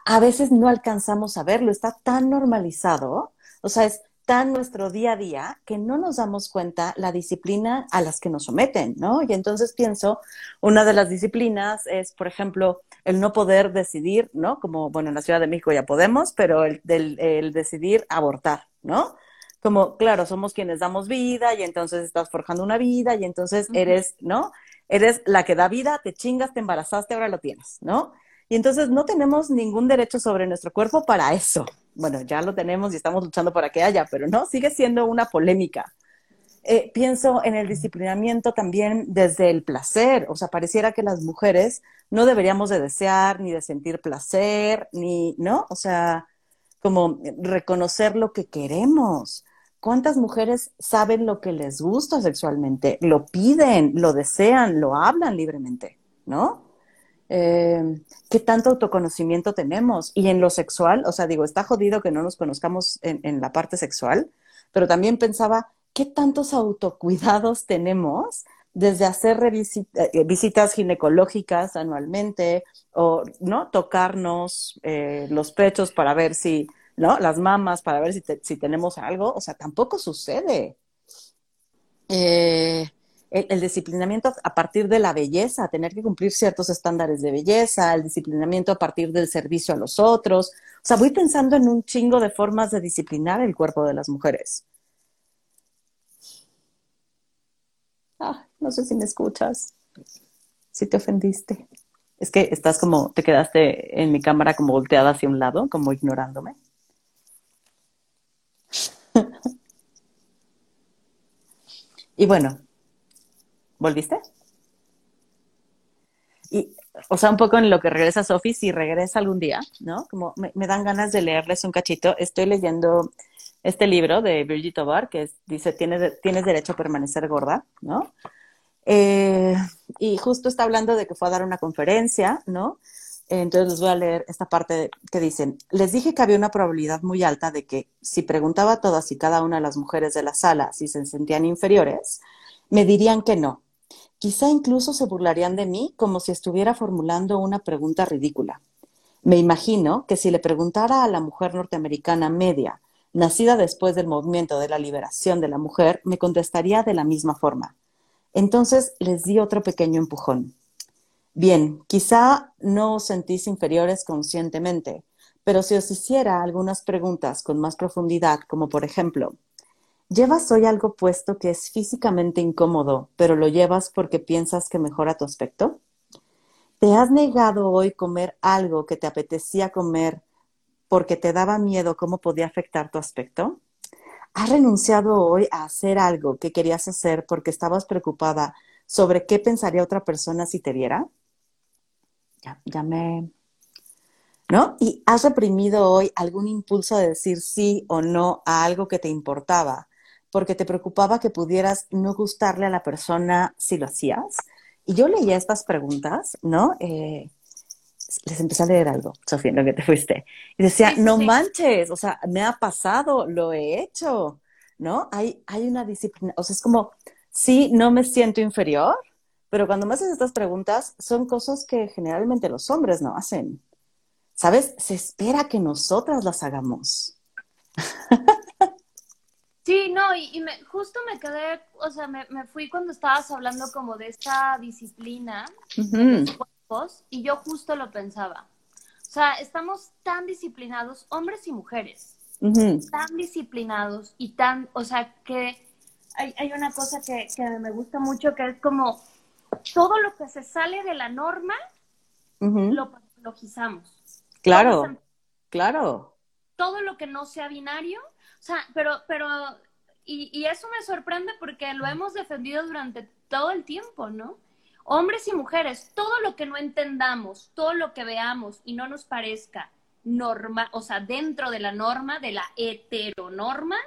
Speaker 1: a veces no alcanzamos a verlo, está tan normalizado. O sea, es tan nuestro día a día que no nos damos cuenta la disciplina a las que nos someten, ¿no? Y entonces pienso, una de las disciplinas es, por ejemplo, el no poder decidir, ¿no? Como, bueno, en la Ciudad de México ya podemos, pero el, el decidir abortar, ¿no? Como, claro, somos quienes damos vida y entonces estás forjando una vida y entonces eres, ¿no? Eres la que da vida, te chingas, te embarazaste, ahora lo tienes, ¿no? Y entonces no tenemos ningún derecho sobre nuestro cuerpo para eso, bueno, ya lo tenemos y estamos luchando para que haya, pero no, sigue siendo una polémica. Eh, pienso en el disciplinamiento también desde el placer, o sea, pareciera que las mujeres no deberíamos de desear ni de sentir placer, ni, ¿no? O sea, como reconocer lo que queremos. ¿Cuántas mujeres saben lo que les gusta sexualmente? Lo piden, lo desean, lo hablan libremente, ¿no? Eh, ¿Qué tanto autoconocimiento tenemos? Y en lo sexual, o sea, digo, está jodido que no nos conozcamos en, en la parte sexual, pero también pensaba, ¿qué tantos autocuidados tenemos desde hacer eh, visitas ginecológicas anualmente o no tocarnos eh, los pechos para ver si, ¿no? Las mamas para ver si, si tenemos algo, o sea, tampoco sucede. Eh, el, disciplinamiento a partir de la belleza, tener que cumplir ciertos estándares de belleza, el disciplinamiento a partir del servicio a los otros. O sea, voy pensando en un chingo de formas de disciplinar el cuerpo de las mujeres. Ah, no sé si me escuchas. Si te ofendiste. Es que estás como, te quedaste en mi cámara como volteada hacia un lado, como ignorándome. y bueno, ¿volviste? Y, o sea, un poco en lo que regresa Sofi, si regresa algún día, ¿no? Como me, dan ganas de leerles un cachito. Estoy leyendo este libro de Brigitte Tobar, que dice, tienes, tienes derecho a permanecer gorda, ¿no? Eh, y justo está hablando de que fue a dar una conferencia, ¿no? Entonces les voy a leer esta parte que dicen, les dije que había una probabilidad muy alta de que si preguntaba a todas y cada una de las mujeres de la sala si se sentían inferiores, me dirían que no. Quizá incluso se burlarían de mí como si estuviera formulando una pregunta ridícula. Me imagino que si le preguntara a la mujer norteamericana media nacida después del movimiento de la liberación de la mujer, me contestaría de la misma forma. Entonces les di otro pequeño empujón. Bien, quizá no os sentís inferiores conscientemente, pero si os hiciera algunas preguntas con más profundidad, como por ejemplo, ¿llevas hoy algo puesto que es físicamente incómodo, pero lo llevas porque piensas que mejora tu aspecto? ¿Te has negado hoy comer algo que te apetecía comer porque te daba miedo cómo podía afectar tu aspecto? ¿Has renunciado hoy a hacer algo que querías hacer porque estabas preocupada sobre qué pensaría otra persona si te viera? Ya, ya me... ¿No? ¿Y has reprimido hoy algún impulso de decir sí o no a algo que te importaba porque te preocupaba que pudieras no gustarle a la persona si lo hacías? Y yo leía estas preguntas, ¿no? Eh, les empecé a leer algo, Sofía, lo que te fuiste. Y decía, sí, sí, no sí. manches, o sea, me ha pasado, lo he hecho, ¿no? Hay, hay una disciplina, o sea, es como, sí, no me siento inferior, pero cuando me haces estas preguntas, son cosas que generalmente los hombres no hacen. ¿Sabes? Se espera que nosotras las hagamos.
Speaker 2: Sí, no, y, y me, justo me quedé, o sea, me, me, fui cuando estabas hablando como de esta disciplina, uh -huh y yo justo lo pensaba. O sea, estamos tan disciplinados, hombres y mujeres, uh -huh. tan disciplinados y tan, o sea, que hay, hay una cosa que, que, me gusta mucho que es como todo lo que se sale de la norma, uh -huh. lo patologizamos.
Speaker 1: Claro, todo, claro.
Speaker 2: Todo lo que no sea binario, sea, pero, pero, y, y eso me sorprende porque lo hemos defendido durante todo el tiempo, ¿no? hombres y mujeres, todo lo que no entendamos, todo lo que veamos y no nos parezca norma, o sea, dentro de la norma, de la heteronorma,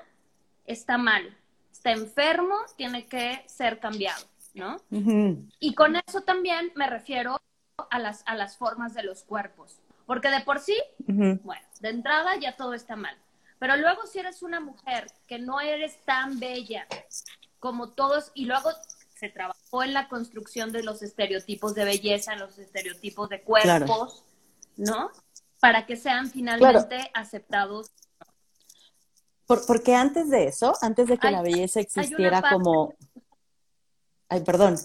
Speaker 2: está mal, está enfermo, tiene que ser cambiado, ¿no? Uh -huh. Y con eso también me refiero a las, a las formas de los cuerpos, porque de por sí, uh -huh. bueno, de entrada ya todo está mal, pero luego si eres una mujer que no eres tan bella como todos, y luego se trabajó en la construcción de los estereotipos de belleza, en los estereotipos de cuerpos, claro. ¿no? Para que sean finalmente claro. aceptados.
Speaker 1: Por, porque antes de eso, antes de que hay, la belleza existiera como... Ay, perdón.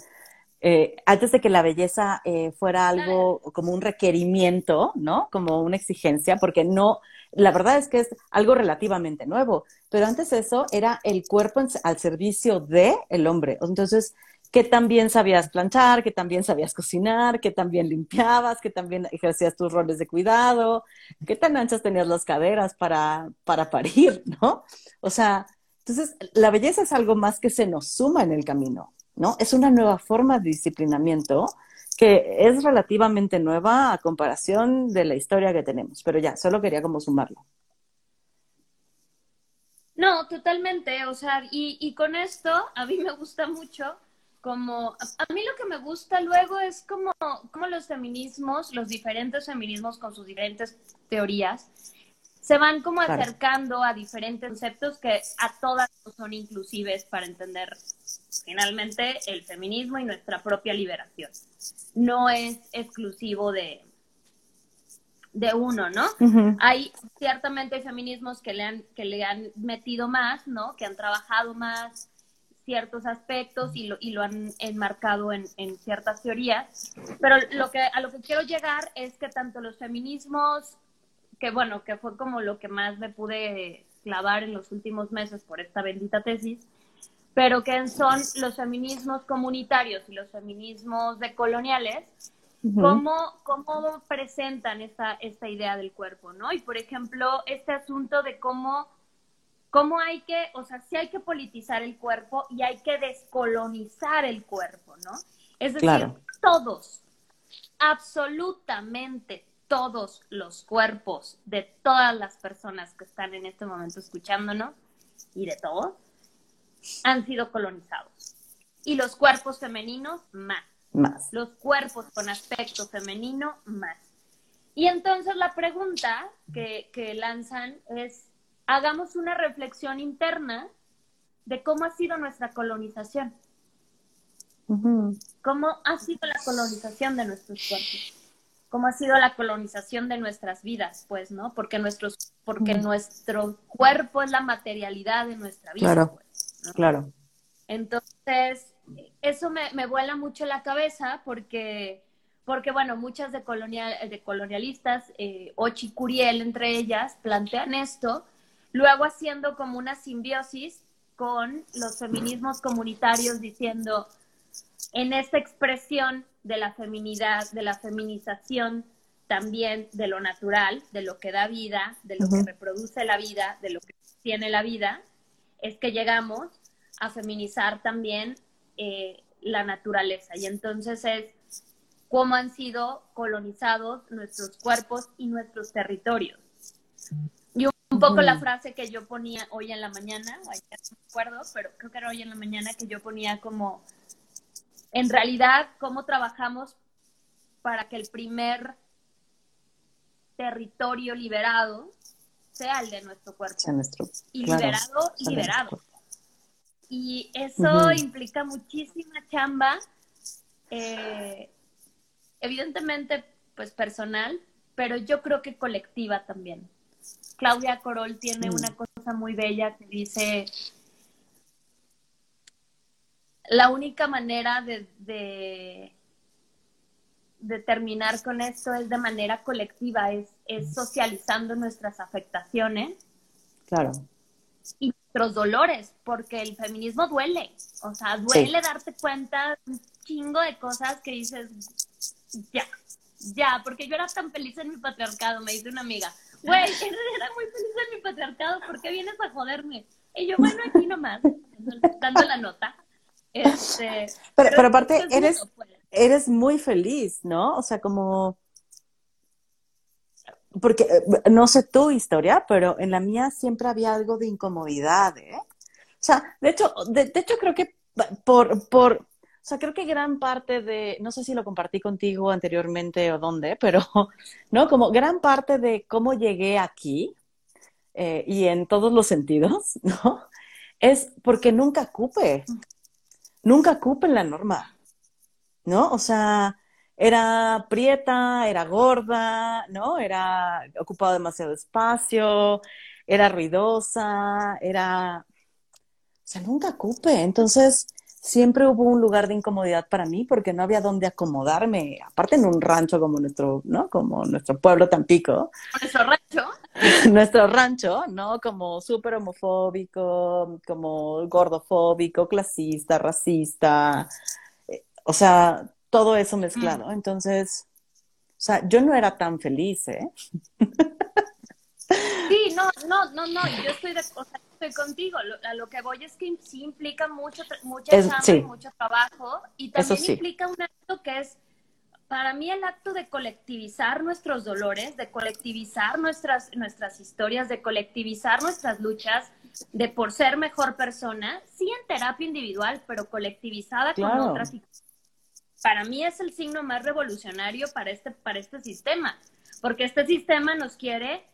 Speaker 1: Eh, antes de que la belleza eh, fuera algo como un requerimiento, ¿no? Como una exigencia, porque no, la verdad es que es algo relativamente nuevo, pero antes eso era el cuerpo al servicio de hombre. Entonces, que también sabías planchar, que también sabías cocinar, que también limpiabas, que también ejercías tus roles de cuidado, que tan anchas tenías las caderas para, para parir, ¿no? O sea, entonces la belleza es algo más que se nos suma en el camino, ¿no? Es una nueva forma de disciplinamiento que es relativamente nueva a comparación de la historia que tenemos, pero ya, solo quería como sumarlo.
Speaker 2: No, totalmente, o sea, y, y con esto a mí me gusta mucho como, a mí lo que me gusta luego es como, como los feminismos, los diferentes feminismos con sus diferentes teorías, se van como acercando a diferentes conceptos que a todas son inclusives para entender finalmente el feminismo y nuestra propia liberación. No es exclusivo de, de uno, ¿no? Hay ciertamente feminismos que le han que le han metido más, ¿no? Que han trabajado más ciertos aspectos y lo, y lo han enmarcado en, en, ciertas teorías. Pero lo que, a lo que quiero llegar es que tanto los feminismos, que bueno, que fue como lo que más me pude clavar en los últimos meses por esta bendita tesis, pero que son los feminismos comunitarios y los feminismos decoloniales, cómo, cómo presentan esta, esta idea del cuerpo, ¿no? Y por ejemplo, este asunto de cómo cómo hay que, o sea, sí hay que politizar el cuerpo y hay que descolonizar el cuerpo, ¿no? Es decir, todos, absolutamente todos los cuerpos de todas las personas que están en este momento escuchándonos y de todos han sido colonizados. Y los cuerpos femeninos más.
Speaker 1: Más.
Speaker 2: Los cuerpos con aspecto femenino más. Y entonces la pregunta que, que lanzan es, hagamos una reflexión interna de cómo ha sido nuestra colonización. ¿Cómo ha sido la colonización de nuestros cuerpos? ¿Cómo ha sido la colonización de nuestras vidas? Pues, ¿no? Porque, nuestros, porque nuestro cuerpo es la materialidad de nuestra vida.
Speaker 1: Claro,
Speaker 2: pues,
Speaker 1: claro.
Speaker 2: Entonces, eso me, me, vuela mucho la cabeza porque, porque bueno, muchas de, colonial, de colonialistas, eh, Ochi Curiel entre ellas, plantean esto luego haciendo como una simbiosis con los feminismos comunitarios diciendo, en esta expresión de la feminidad, de la feminización también de lo natural, de lo que da vida, de lo que reproduce la vida, de lo que tiene la vida, es que llegamos a feminizar también eh, la naturaleza. Y entonces es cómo han sido colonizados nuestros cuerpos y nuestros territorios. Un poco la frase que yo ponía hoy en la mañana, no me acuerdo, pero creo que era hoy en la mañana que yo ponía como, en realidad, cómo trabajamos para que el primer territorio liberado sea el de nuestro cuerpo. y liberado y liberado. Y eso implica muchísima chamba, eh, evidentemente, pues personal, pero yo creo que colectiva también. Claudia Corol tiene una cosa muy bella que dice, la única manera de, de, terminar con esto es de manera colectiva, es, es socializando nuestras afectaciones.
Speaker 1: Claro.
Speaker 2: Y nuestros dolores, porque el feminismo duele. O sea, duele darte cuenta un chingo de cosas que dices, ya, ya, porque yo era tan feliz en mi patriarcado, me dice una amiga güey, era muy feliz en mi patriarcado, ¿por qué vienes a joderme? Y yo, bueno, aquí nomás, dando la nota. Este,
Speaker 1: pero, pero, aparte, eres, pues. eres muy feliz, ¿no? O sea, como... Porque eh, no sé tu historia, pero en la mía siempre había algo de incomodidad, ¿eh? O sea, de hecho, de, de hecho creo que por, por, o sea, creo que gran parte de, no sé si lo compartí contigo anteriormente o dónde, pero, ¿no? Como gran parte de cómo llegué aquí, eh, y en todos los sentidos, ¿no? Es porque nunca cupe, nunca cupe en la norma, ¿no? O sea, era prieta, era gorda, ¿no? Era ocupado demasiado espacio, era ruidosa, era... O sea, nunca cupe. Entonces, siempre hubo un lugar de incomodidad para mí porque no había dónde acomodarme, aparte en un rancho como nuestro, ¿no? Como nuestro pueblo Tampico.
Speaker 2: Nuestro rancho.
Speaker 1: nuestro rancho, ¿no? Como súper homofóbico, como gordofóbico, clasista, racista, O sea, todo eso mezclado. Entonces, o sea, yo no era tan feliz, ¿eh?
Speaker 2: Sí, no, no, no, no, yo estoy, de, o sea, estoy contigo. a lo que voy es que sí implica mucho, mucha chamba mucho trabajo y también implica un acto que es, para mí el acto de colectivizar nuestros dolores, de colectivizar nuestras, nuestras historias, de colectivizar nuestras luchas, de por ser mejor persona, sí en terapia individual, pero colectivizada con otras. Para mí es el signo más revolucionario para este, para este sistema, porque este sistema nos quiere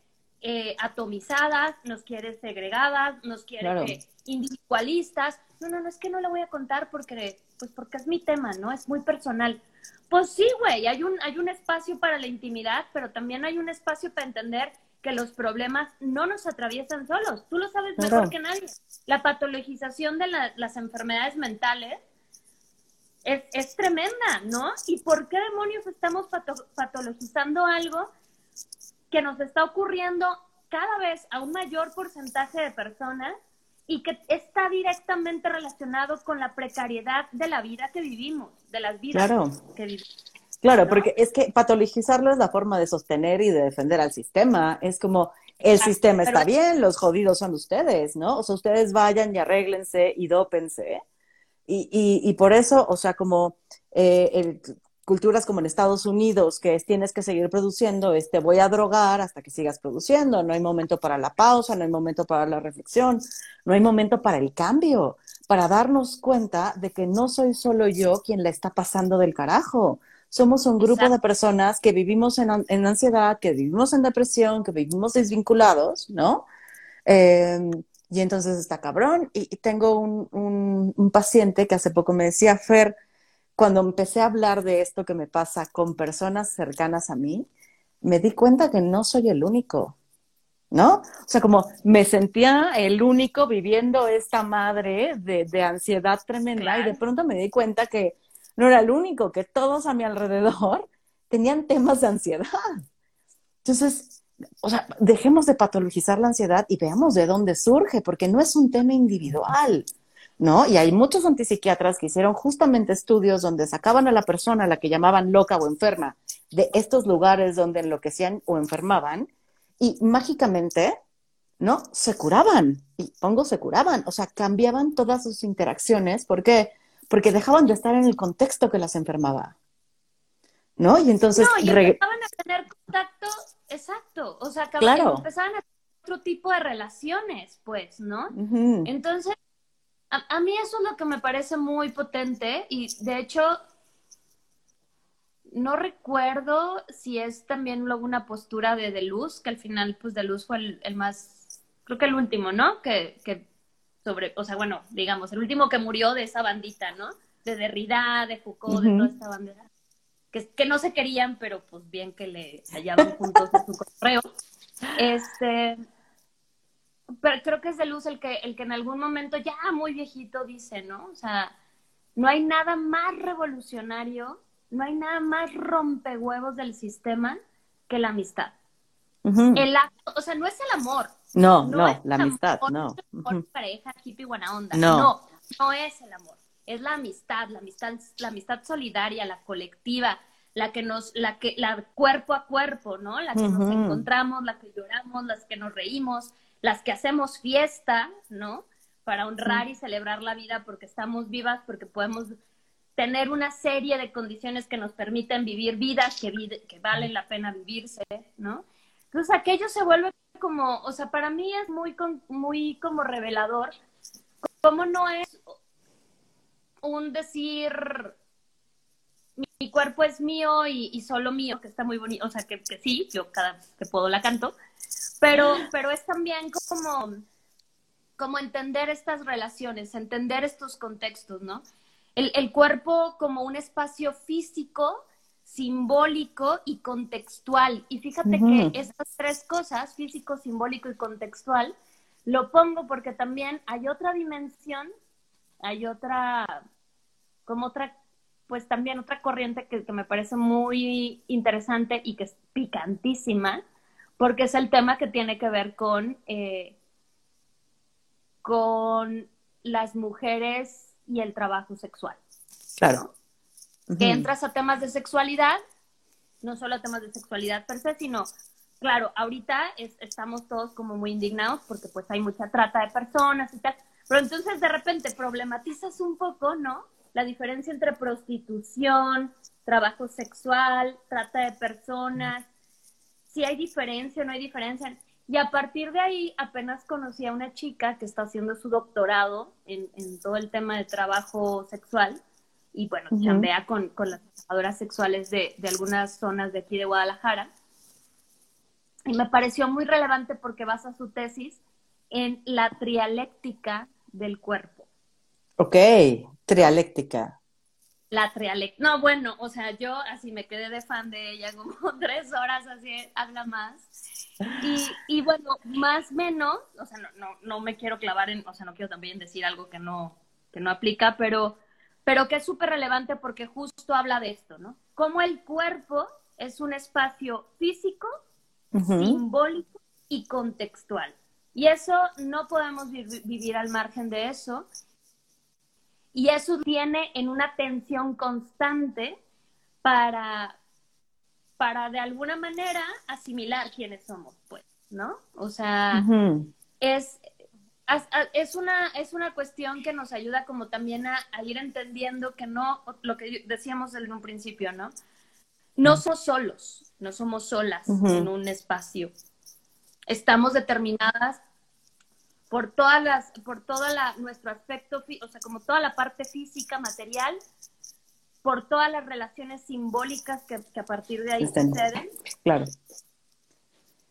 Speaker 2: eh, atomizadas, nos quiere segregadas, nos quiere individualistas. No, no, no, es que no le voy a contar porque, pues porque es mi tema, ¿no? Es muy personal. Pues sí, güey, hay un, hay un espacio para la intimidad, pero también hay un espacio para entender que los problemas no nos atraviesan solos. Tú lo sabes mejor que nadie. La patologización de las enfermedades mentales es, es, tremenda, ¿no? ¿Y por qué demonios estamos patologizando algo que nos está ocurriendo cada vez a un mayor porcentaje de personas y que está directamente relacionado con la precariedad de la vida que vivimos, de las vidas que vivimos.
Speaker 1: Claro, porque es que patologizarlo es la forma de sostener y de defender al sistema. Es como, el sistema está bien, los jodidos son ustedes, ¿no? O sea, ustedes vayan y arréglense y dópense. Y, y, y por eso, o sea, como eh, el, culturas como en Estados Unidos, que es tienes que seguir produciendo, es te voy a drogar hasta que sigas produciendo, no hay momento para la pausa, no hay momento para la reflexión, no hay momento para el cambio, para darnos cuenta de que no soy solo yo quien la está pasando del carajo. Somos un grupo de personas que vivimos en, ansiedad, que vivimos en depresión, que vivimos desvinculados, ¿no? Em, y entonces está cabrón. Y, tengo un, un paciente que hace poco me decía, Fer, cuando empecé a hablar de esto que me pasa con personas cercanas a mí, me di cuenta que no soy el único, ¿no? O sea, como me sentía el único viviendo esta madre de, ansiedad tremenda y de pronto me di cuenta que no era el único, que todos a mi alrededor tenían temas de ansiedad. Entonces, o sea, dejemos de patologizar la ansiedad y veamos de dónde surge, porque no es un tema individual. ¿No? Y hay muchos antipsiquiatras que hicieron justamente estudios donde sacaban a la persona a la que llamaban loca o enferma de estos lugares donde enloquecían o enfermaban y mágicamente, ¿no? Se curaban. Y pongo se curaban, o sea, cambiaban todas sus interacciones. ¿Por qué? Porque dejaban de estar en el contexto que las enfermaba. ¿No? Y entonces...
Speaker 2: No, y empezaban a tener contacto, exacto. O sea, claro. empezaban a tener otro tipo de relaciones, pues, ¿no? Entonces, a, mí eso es lo que me parece muy potente y de hecho no recuerdo si es también luego una postura de De Luz, que al final pues De Luz fue el, más, creo que el último, ¿no? Que, que, sobre, o sea, bueno, digamos, el último que murió de esa bandita, ¿no? De Derrida, de Foucault, de toda esta bandera. Que, que no se querían, pero pues bien que le hallaban juntos en su correo. Este, pero creo que es de luz el que, el que en algún momento ya muy viejito dice, ¿no? O sea, no hay nada más revolucionario, no hay nada más rompehuevos del sistema que la amistad. El acto, o sea, no es el amor.
Speaker 1: No, no, la amistad, no.
Speaker 2: No pareja, hippie, buena onda. No. no, no es el amor. Es la amistad, la amistad, la amistad solidaria, la colectiva, la que nos, la que, la cuerpo a cuerpo, ¿no? La que nos encontramos, la que lloramos, las que nos reímos, las que hacemos fiesta, ¿no? Para honrar y celebrar la vida porque estamos vivas, porque podemos tener una serie de condiciones que nos permiten vivir vidas que, que valen la pena vivirse, ¿no? Entonces aquello se vuelve como, o sea, para mí es muy, muy como revelador, como no es un decir, mi cuerpo es mío y, solo mío, que está muy bonito, o sea, que, que sí, yo cada vez que puedo la canto, pero, pero es también como, como entender estas relaciones, entender estos contextos, ¿no? El, el cuerpo como un espacio físico, simbólico y contextual. Y fíjate que estas tres cosas, físico, simbólico y contextual, lo pongo porque también hay otra dimensión, hay otra, como otra, pues también otra corriente que, que me parece muy interesante y que es picantísima, porque es el tema que tiene que ver con, eh, con las mujeres y el trabajo sexual.
Speaker 1: Claro.
Speaker 2: que entras a temas de sexualidad, no solo a temas de sexualidad per se, sino, claro, ahorita estamos todos como muy indignados porque pues hay mucha trata de personas y tal, pero entonces de repente problematizas un poco, ¿no? La diferencia entre prostitución, trabajo sexual, trata de personas, si hay diferencia o no hay diferencia. Y a partir de ahí apenas conocí a una chica que está haciendo su doctorado en, todo el tema de trabajo sexual y bueno, chambea con, las trabajadoras sexuales de, de algunas zonas de aquí de Guadalajara. Y me pareció muy relevante porque basa su tesis en la trialéctica del cuerpo.
Speaker 1: Ok, trialéctica
Speaker 2: la trialec. No, bueno, o sea, yo así me quedé de fan de ella como tres horas, así habla más. Y, y bueno, más menos, o sea, no, no, no me quiero clavar en, o sea, no quiero también decir algo que no, que no aplica, pero, pero que es súper relevante porque justo habla de esto, ¿no? Cómo el cuerpo es un espacio físico, simbólico y contextual. Y eso no podemos vivir al margen de eso y eso tiene en una tensión constante para, para de alguna manera asimilar quiénes somos, pues, ¿no? O sea, es, es, una, es una cuestión que nos ayuda como también a, ir entendiendo que no, lo que decíamos en un principio, ¿no? No somos solos, no somos solas en un espacio. Estamos determinadas por todas las, por todo la, nuestro aspecto, o sea, como toda la parte física, material, por todas las relaciones simbólicas que, a partir de ahí suceden.
Speaker 1: Claro.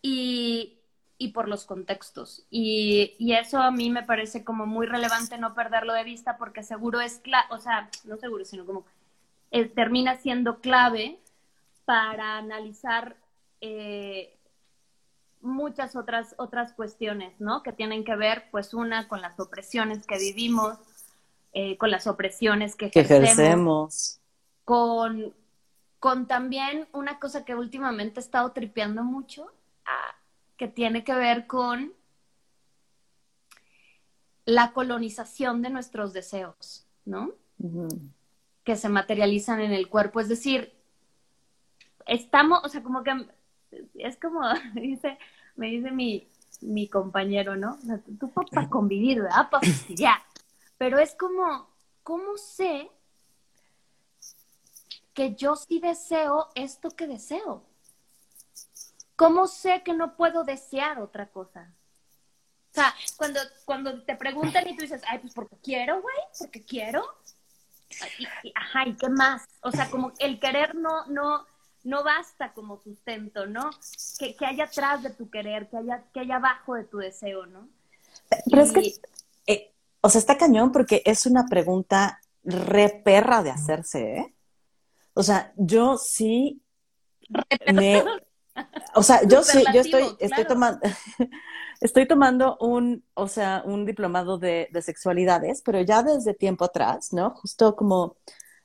Speaker 2: Y, y por los contextos. Y, y, eso a mí me parece como muy relevante no perderlo de vista porque seguro es o sea, no seguro, sino como eh, termina siendo clave para analizar eh, muchas otras, otras cuestiones, ¿no? Que tienen que ver, pues, una con las opresiones que vivimos, eh, con las opresiones que ejercemos, Con, con también una cosa que últimamente he estado tripeando mucho, ah, que tiene que ver con la colonización de nuestros deseos, ¿no? Que se materializan en el cuerpo. Es decir, estamos, o sea, como que es como dice, me dice mi, mi compañero, ¿no? Tú para convivir, ¿verdad? Para fastidiar. Pero es como, ¿cómo sé que yo sí deseo esto que deseo? ¿Cómo sé que no puedo desear otra cosa? O sea, cuando, cuando te preguntan y tú dices, ay, pues porque quiero, güey, porque quiero. ajá, ¿y qué más? O sea, como el querer no, no, no basta como sustento, ¿no? Que, que haya atrás de tu querer, que haya, que haya abajo de tu deseo, ¿no?
Speaker 1: Pero es que, eh, o sea, está cañón porque es una pregunta re perra de hacerse, ¿eh? O sea, yo sí me, o sea, yo sí, yo estoy, estoy tomando, estoy tomando un, o sea, un diplomado de, de, sexualidades, pero ya desde tiempo atrás, ¿no? Justo como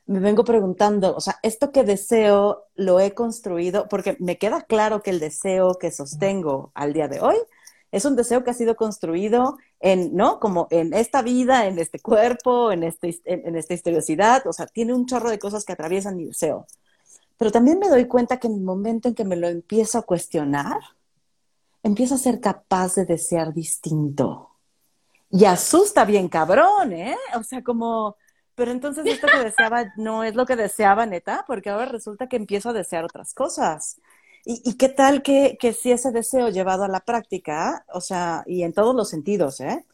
Speaker 1: me vengo preguntando, o sea, esto que deseo lo he construido, porque me queda claro que el deseo que sostengo al día de hoy es un deseo que ha sido construido en, ¿no? Como en esta vida, en este cuerpo, en, este, en, esta historiosidad, o sea, tiene un chorro de cosas que atraviesan mi deseo. Pero también me doy cuenta que en el momento en que me lo empiezo a cuestionar, empiezo a ser capaz de desear distinto. Y asusta bien cabrón, ¿eh? O sea, como pero entonces esto que deseaba no es lo que deseaba neta, porque ahora resulta que empiezo a desear otras cosas. ¿Y, qué tal que, que, si ese deseo llevado a la práctica, o sea, y en todos los sentidos, ¿eh?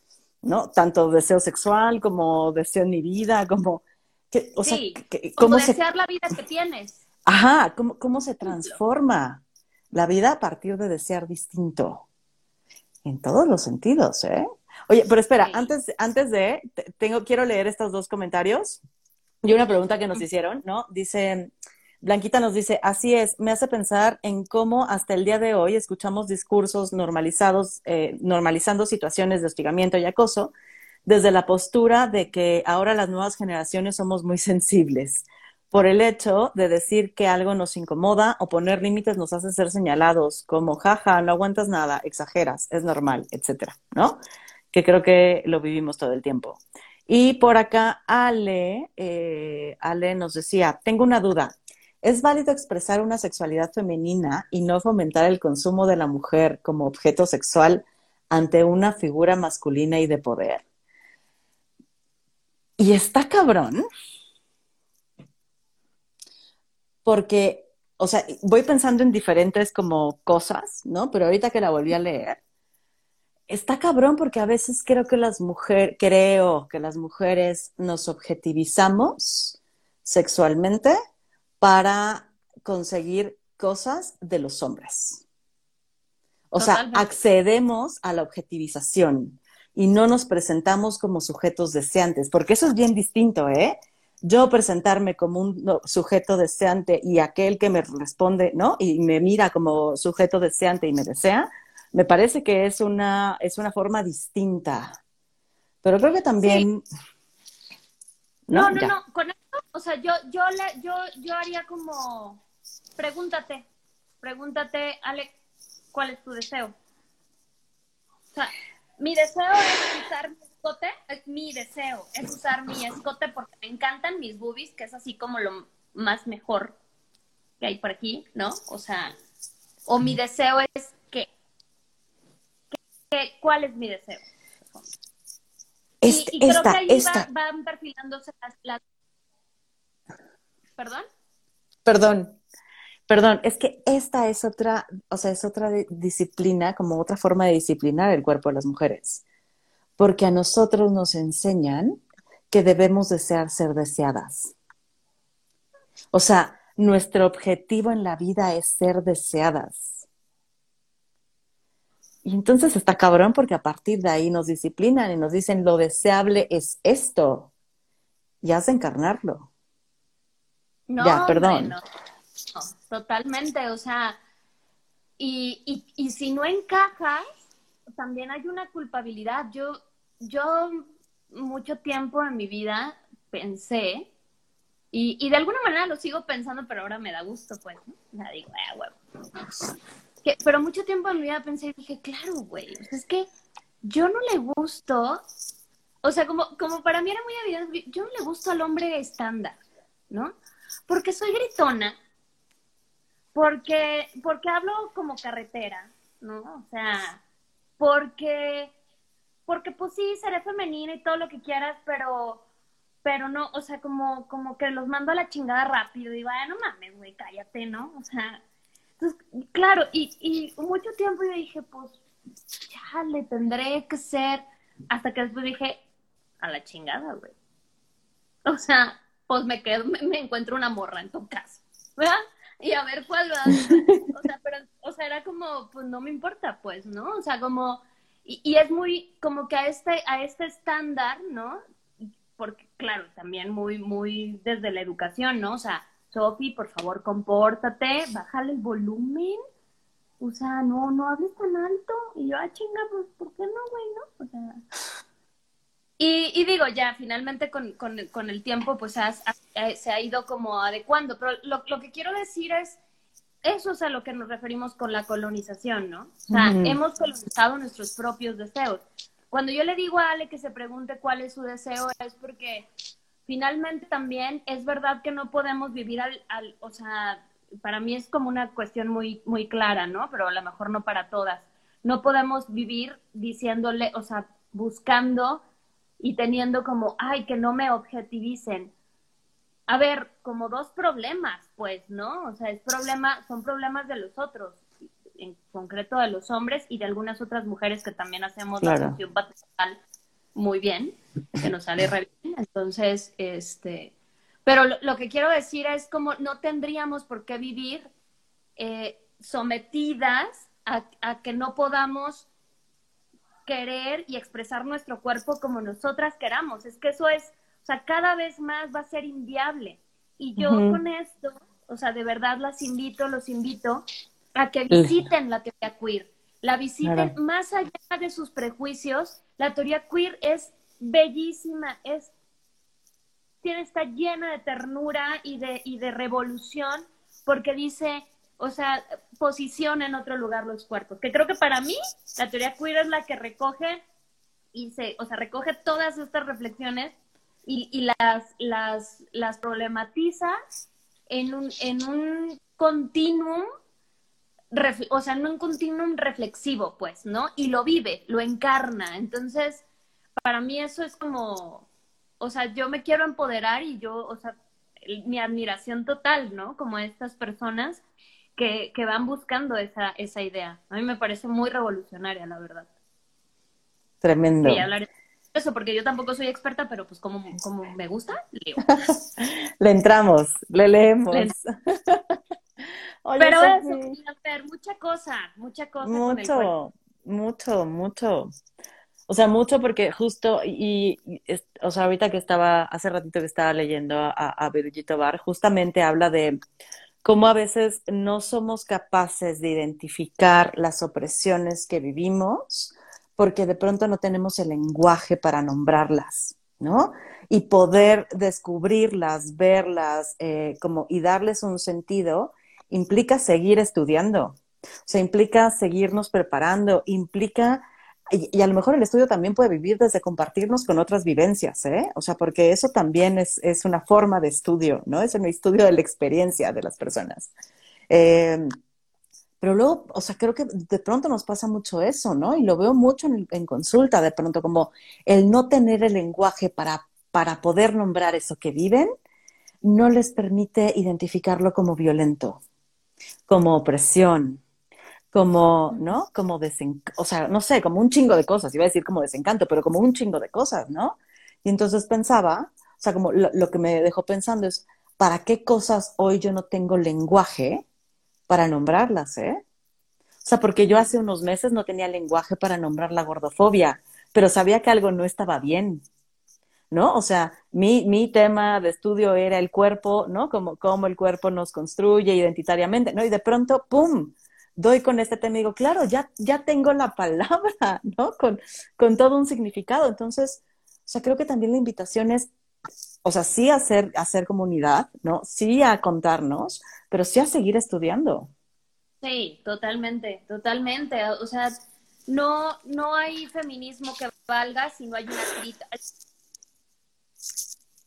Speaker 1: ¿No? Tanto deseo sexual como deseo en mi vida, como...
Speaker 2: Que, o sea, como desear la vida que tienes.
Speaker 1: Ajá, ¿cómo, ¿cómo se transforma la vida a partir de desear distinto? En todos los sentidos, ¿eh? Oye, pero espera, antes, antes de, tengo, quiero leer estos dos comentarios y una pregunta que nos hicieron, ¿no? Dice, Blanquita nos dice, así es, me hace pensar en cómo hasta el día de hoy escuchamos discursos normalizados, eh, normalizando situaciones de hostigamiento y acoso, desde la postura de que ahora las nuevas generaciones somos muy sensibles. Por el hecho de decir que algo nos incomoda o poner límites nos hace ser señalados como, jaja, no aguantas nada, exageras, es normal, etcétera, ¿no? Que creo que lo vivimos todo el tiempo. Y por acá Ale, eh, Ale nos decía, tengo una duda. ¿Es válido expresar una sexualidad femenina y no fomentar el consumo de la mujer como objeto sexual ante una figura masculina y de poder? Y está cabrón, porque, o sea, voy pensando en diferentes como cosas, ¿no? Pero ahorita que la volví a leer, está cabrón porque a veces creo que las mujeres, creo que las mujeres nos objetivizamos sexualmente para conseguir cosas de los hombres. O sea, accedemos a la objetivización y no nos presentamos como sujetos deseantes, porque eso es bien distinto, ¿eh? Yo presentarme como un sujeto deseante y aquel que me responde, ¿no? Y me mira como sujeto deseante y me desea, me parece que es una, es una forma distinta. Pero creo que también...
Speaker 2: No, no, no, con esto, o sea, yo, yo, le, yo, yo haría como, pregúntate, pregúntate, Alex, ¿cuál es tu deseo? O sea, mi deseo es usar mi escote, es mi deseo, es usar mi escote porque me encantan mis boobies, que es así como lo más mejor que hay por aquí, ¿no? O sea, o mi deseo es que, ¿cuál es mi deseo? y, creo que ahí van perfilándose las... ¿Perdón?
Speaker 1: Perdón, Perdón, es que esta es otra, o sea, es otra disciplina, como otra forma de disciplinar el cuerpo de las mujeres. Porque a nosotros nos enseñan que debemos desear ser deseadas. O sea, nuestro objetivo en la vida es ser deseadas. Y entonces está cabrón porque a partir de ahí nos disciplinan y nos dicen lo deseable es esto. Y has de encarnarlo.
Speaker 2: No, ya, perdón totalmente, o sea, y, y, si no encajas, también hay una culpabilidad. Yo, yo mucho tiempo en mi vida pensé, y, y de alguna manera lo sigo pensando, pero ahora me da gusto, pues, ¿no? O digo, ah, huevo. Pero mucho tiempo en mi vida pensé y dije, claro, güey, es que yo no le gusto, o sea, como, como para mí era muy evidente, yo no le gusto al hombre estándar, ¿no? Porque soy gritona, porque, porque hablo como carretera, ¿no? O sea, porque, porque pues sí, seré femenina y todo lo que quieras, pero, pero no, o sea, como, como que los mando a la chingada rápido y vaya, no mames, güey, cállate, ¿no? O sea, entonces, claro, y, y mucho tiempo yo dije, pues, ya le tendré que ser, hasta que después dije, a la chingada, güey. O sea, pues me quedo, me, encuentro una morra en tu caso, ¿verdad? y a ver cuál va. O sea, pero, o sea, era como, pues no me importa, pues, ¿no? O sea, como, y, y es muy, como que a este, a este estándar, ¿no? Porque, claro, también muy, muy desde la educación, ¿no? O sea, Sofi, por favor, compórtate, bájale el volumen. O sea, no, no hables tan alto. Y yo, ah, chinga, pues, ¿por qué no, güey, no? O sea, y, digo, ya finalmente con, con, el tiempo pues eh, se ha ido como adecuando, pero lo, lo, que quiero decir es, eso es a lo que nos referimos con la colonización, ¿no? O sea, hemos colonizado nuestros propios deseos. Cuando yo le digo a Ale que se pregunte cuál es su deseo, es porque finalmente también es verdad que no podemos vivir al, al o sea, para mí es como una cuestión muy, muy clara, ¿no? Pero a lo mejor no para todas. No podemos vivir diciéndole, o sea, buscando y teniendo como, ay, que no me objetivicen. A ver, como dos problemas, pues, ¿no? O sea, es problema, son problemas de los otros, en concreto de los hombres y de algunas otras mujeres que también hacemos la función paternal muy bien, que nos sale re bien. Entonces, este, pero lo, que quiero decir es como no tendríamos por qué vivir eh, sometidas a, a que no podamos querer y expresar nuestro cuerpo como nosotras queramos. Es que eso es, o sea, cada vez más va a ser inviable. Y yo con esto, o sea, de verdad las invito, los invito a que visiten la teoría queer. La visiten más allá de sus prejuicios. La teoría queer es bellísima, es tiene está llena de ternura y de, y de revolución porque dice o sea, posiciona en otro lugar los cuerpos. Que creo que para mí la teoría queer es la que recoge y se, o sea, recoge todas estas reflexiones y, y las, las, las problematiza en un, en un continuum, o sea, en un continuum reflexivo, pues, ¿no? Y lo vive, lo encarna. Entonces, para mí eso es como, o sea, yo me quiero empoderar y yo, o sea, mi admiración total, ¿no? Como estas personas que, que van buscando esa, esa idea. A mí me parece muy revolucionaria, la verdad.
Speaker 1: Tremendo.
Speaker 2: Sí, hablar de eso, porque yo tampoco soy experta, pero pues como, como me gusta, leo.
Speaker 1: le entramos, le leemos.
Speaker 2: Pero eso, hacer mucha cosa, mucha cosa.
Speaker 1: Mucho, mucho, mucho. O sea, mucho porque justo, y, o sea, ahorita que estaba, hace ratito que estaba leyendo a, a Brigitte Bar, justamente habla de cómo a veces no somos capaces de identificar las opresiones que vivimos porque de pronto no tenemos el lenguaje para nombrarlas, ¿no? Y poder descubrirlas, verlas, eh, como, y darles un sentido, implica seguir estudiando, o sea, implica seguirnos preparando, implica y, a lo mejor el estudio también puede vivir desde compartirnos con otras vivencias, ¿eh? O sea, porque eso también es, es una forma de estudio, ¿no? Es un estudio de la experiencia de las personas. Eh, pero luego, o sea, creo que de pronto nos pasa mucho eso, ¿no? Y lo veo mucho en, en consulta, de pronto, como el no tener el lenguaje para, para poder nombrar eso que viven, no les permite identificarlo como violento, como opresión, como, ¿no? Como desencanto, o sea, no sé, como un chingo de cosas, iba a decir como desencanto, pero como un chingo de cosas, ¿no? Y entonces pensaba, o sea, como lo, que me dejó pensando es, ¿para qué cosas hoy yo no tengo lenguaje para nombrarlas, eh? O sea, porque yo hace unos meses no tenía lenguaje para nombrar la gordofobia, pero sabía que algo no estaba bien, ¿no? O sea, mi, mi tema de estudio era el cuerpo, ¿no? Como cómo el cuerpo nos construye identitariamente, ¿no? Y de pronto, ¡pum! doy con este tema y digo, claro, ya, ya tengo la palabra, ¿no? Con, con todo un significado. Entonces, o sea, creo que también la invitación es, o sea, sí hacer, hacer comunidad, ¿no? Sí a contarnos, pero sí a seguir estudiando.
Speaker 2: Sí, totalmente, totalmente. O sea, no, no hay feminismo que valga si no hay una crítica.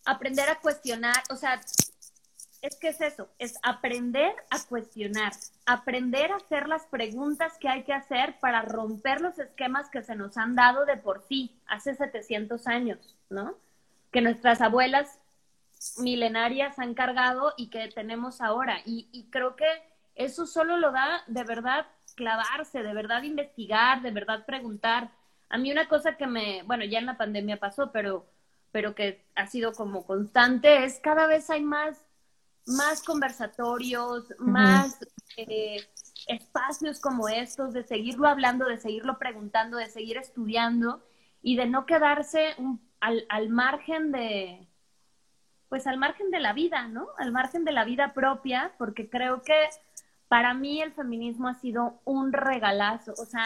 Speaker 2: Aprender a cuestionar, o sea, es que es eso, es aprender a cuestionar, aprender a hacer las preguntas que hay que hacer para romper los esquemas que se nos han dado de por sí hace 700 años, ¿no? Que nuestras abuelas milenarias han cargado y que tenemos ahora. Y, y creo que eso solo lo da de verdad clavarse, de verdad investigar, de verdad preguntar. A mí una cosa que me, bueno, ya en la pandemia pasó, pero, pero que ha sido como constante, es cada vez hay más más conversatorios, más eh, espacios como estos, de seguirlo hablando, de seguirlo preguntando, de seguir estudiando y de no quedarse al, al margen de, pues al margen de la vida, ¿no? Al margen de la vida propia, porque creo que para mí el feminismo ha sido un regalazo, o sea,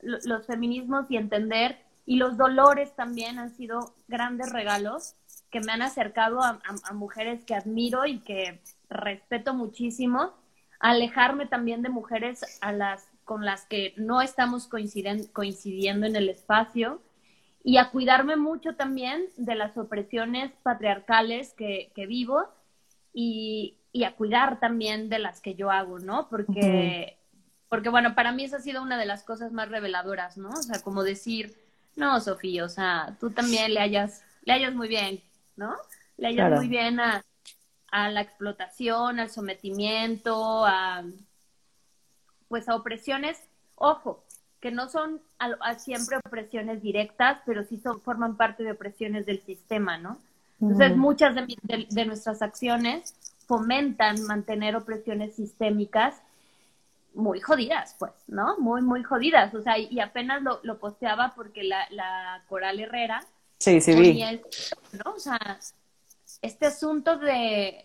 Speaker 2: los feminismos y entender y los dolores también han sido grandes regalos que me han acercado a, mujeres que admiro y que respeto muchísimo, alejarme también de mujeres a las con las que no estamos coincidiendo en el espacio y a cuidarme mucho también de las opresiones patriarcales que, vivo y, a cuidar también de las que yo hago, ¿no? Porque, porque, bueno, para mí esa ha sido una de las cosas más reveladoras, ¿no? O sea, como decir, no, Sofía, o sea, tú también le hayas, le hayas muy bien ¿no? Le ayuda muy bien a, la explotación, al sometimiento, a pues a opresiones, ojo, que no son siempre opresiones directas, pero sí son, forman parte de opresiones del sistema, ¿no? Entonces, muchas de, nuestras acciones fomentan mantener opresiones sistémicas muy jodidas, pues, ¿no? Muy, muy jodidas. O sea, y, apenas lo, lo, posteaba porque la, la Coral Herrera
Speaker 1: Sí, sí, vi.
Speaker 2: ¿no? O sea, este asunto de...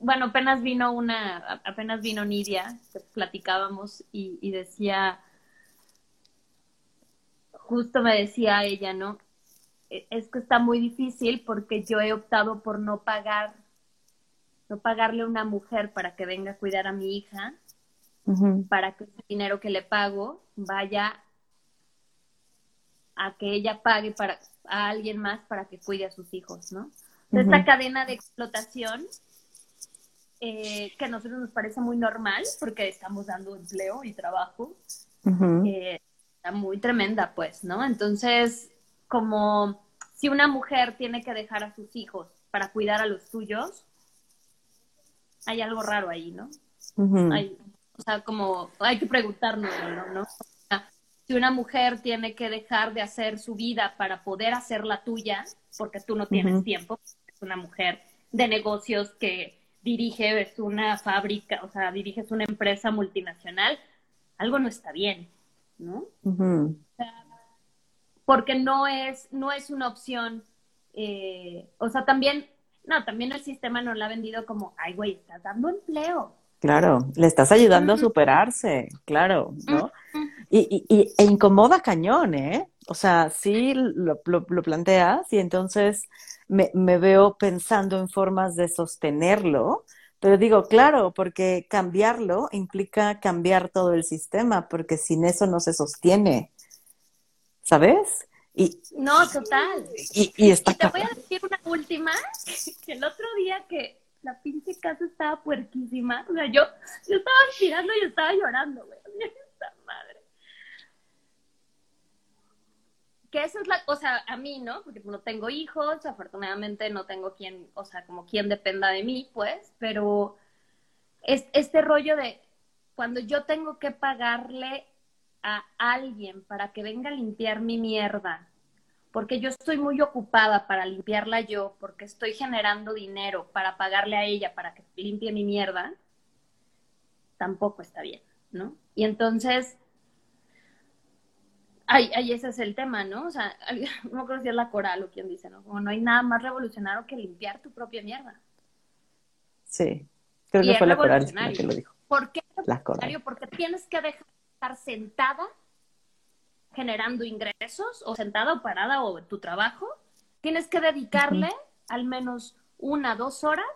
Speaker 2: Bueno, apenas vino una, apenas vino Nidia, que platicábamos y, y decía, justo me decía ella, ¿no? E, es que está muy difícil porque yo he optado por no pagar, no pagarle a una mujer para que venga a cuidar a mi hija, para que ese dinero que le pago vaya a que ella pague para a alguien más para que cuide a sus hijos, ¿no? Esta cadena de explotación eh, que a nosotros nos parece muy normal porque estamos dando empleo y trabajo, eh, está muy tremenda, pues, ¿no? Entonces, como si una mujer tiene que dejar a sus hijos para cuidar a los suyos, hay algo raro ahí, ¿no? o sea, como hay que preguntarnos, ¿no? si una mujer tiene que dejar de hacer su vida para poder hacer la tuya, porque tú no tienes tiempo, es una mujer de negocios que dirige, es una fábrica, o sea, diriges una empresa multinacional, algo no está bien, ¿no? porque no es, no es una opción, eh, o sea, también, no, también el sistema nos la ha vendido como, ay, güey, estás dando empleo.
Speaker 1: Claro, le estás ayudando a superarse, claro, ¿no? Y, y, e incomoda cañón, ¿eh? O sea, sí lo, lo, planteas y entonces me, me, veo pensando en formas de sostenerlo, pero digo, claro, porque cambiarlo implica cambiar todo el sistema, porque sin eso no se sostiene, ¿sabes?
Speaker 2: Y, no, total.
Speaker 1: Y, y, está
Speaker 2: te voy a decir una última, que el otro día que la pinche casa estaba puerquísima, o sea, yo, yo estaba tirando y estaba llorando, güey que esa es la cosa a mí, ¿no? Porque no tengo hijos, afortunadamente no tengo quien, o sea, como quien dependa de mí, pues, pero es, este rollo de cuando yo tengo que pagarle a alguien para que venga a limpiar mi mierda, porque yo estoy muy ocupada para limpiarla yo, porque estoy generando dinero para pagarle a ella para que limpie mi mierda, tampoco está bien, ¿no? Y entonces Ay, ay, ese es el tema, ¿no? O sea, no creo si es la coral o quien dice, ¿no? Como no hay nada más revolucionario que limpiar tu propia mierda.
Speaker 1: Sí, creo que fue la coral que lo dijo.
Speaker 2: ¿Por qué la coral? Porque tienes que dejar estar sentada generando ingresos, o sentada o parada, o tu trabajo. Tienes que dedicarle al menos una, dos horas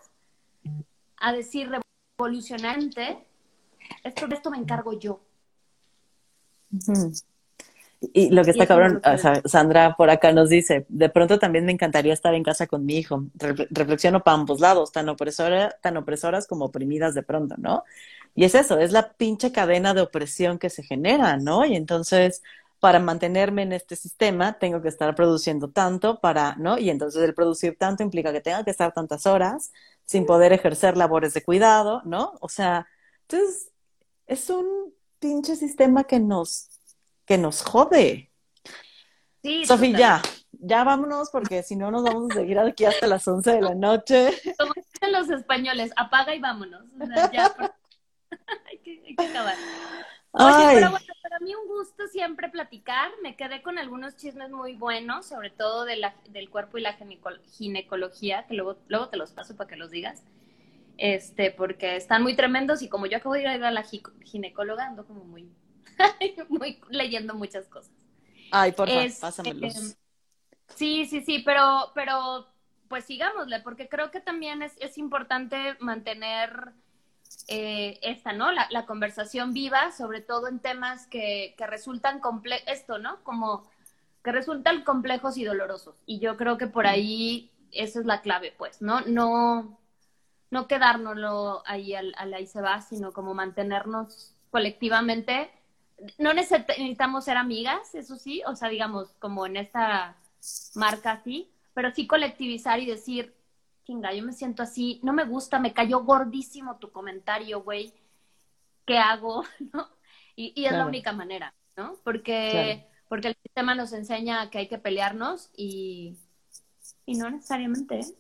Speaker 2: a decir revolucionante, esto, de esto me encargo yo.
Speaker 1: Y lo que está cabrón, Sandra por acá nos dice, de pronto también me encantaría estar en casa con mi hijo. reflexiono para ambos lados, tan, opresora, tan opresoras como oprimidas de pronto, ¿no? Y es eso, es la pinche cadena de opresión que se genera, ¿no? Y entonces, para mantenerme en este sistema, tengo que estar produciendo tanto para, ¿no? Y entonces el producir tanto implica que tenga que estar tantas horas sin poder ejercer labores de cuidado, ¿no? O sea, entonces, es un pinche sistema que nos que nos jode. Sí, Sofía, ya, ya vámonos porque si no nos vamos a seguir aquí hasta las 11 de la noche.
Speaker 2: Como dicen los españoles, apaga y vámonos. ya, hay, que, hay, que, acabar. Oye, pero bueno, para mí un gusto siempre platicar. Me quedé con algunos chismes muy buenos, sobre todo de la, del cuerpo y la ginecología, que luego, luego te los paso para que los digas. Este, porque están muy tremendos y como yo acabo de ir a la ginecóloga, ando como muy muy leyendo muchas cosas.
Speaker 1: Ay, por favor, este, pásamelos.
Speaker 2: Sí, sí, sí, pero, pero pues sigámosle, porque creo que también es, es importante mantener eh, esta, ¿no? La, la, conversación viva, sobre todo en temas que, que resultan complejos, esto, ¿no? Como que resultan complejos y dolorosos. Y yo creo que por ahí esa es la clave, pues, ¿no? No, no quedárnoslo ahí al, al ahí se va, sino como mantenernos colectivamente no necesitamos ser amigas, eso sí, o sea, digamos, como en esta marca así, pero sí colectivizar y decir, chinga, yo me siento así, no me gusta, me cayó gordísimo tu comentario, güey, ¿qué hago? ¿No? Y, es la única manera, ¿no? Porque, porque el sistema nos enseña que hay que pelearnos y, y no necesariamente. ¿eh?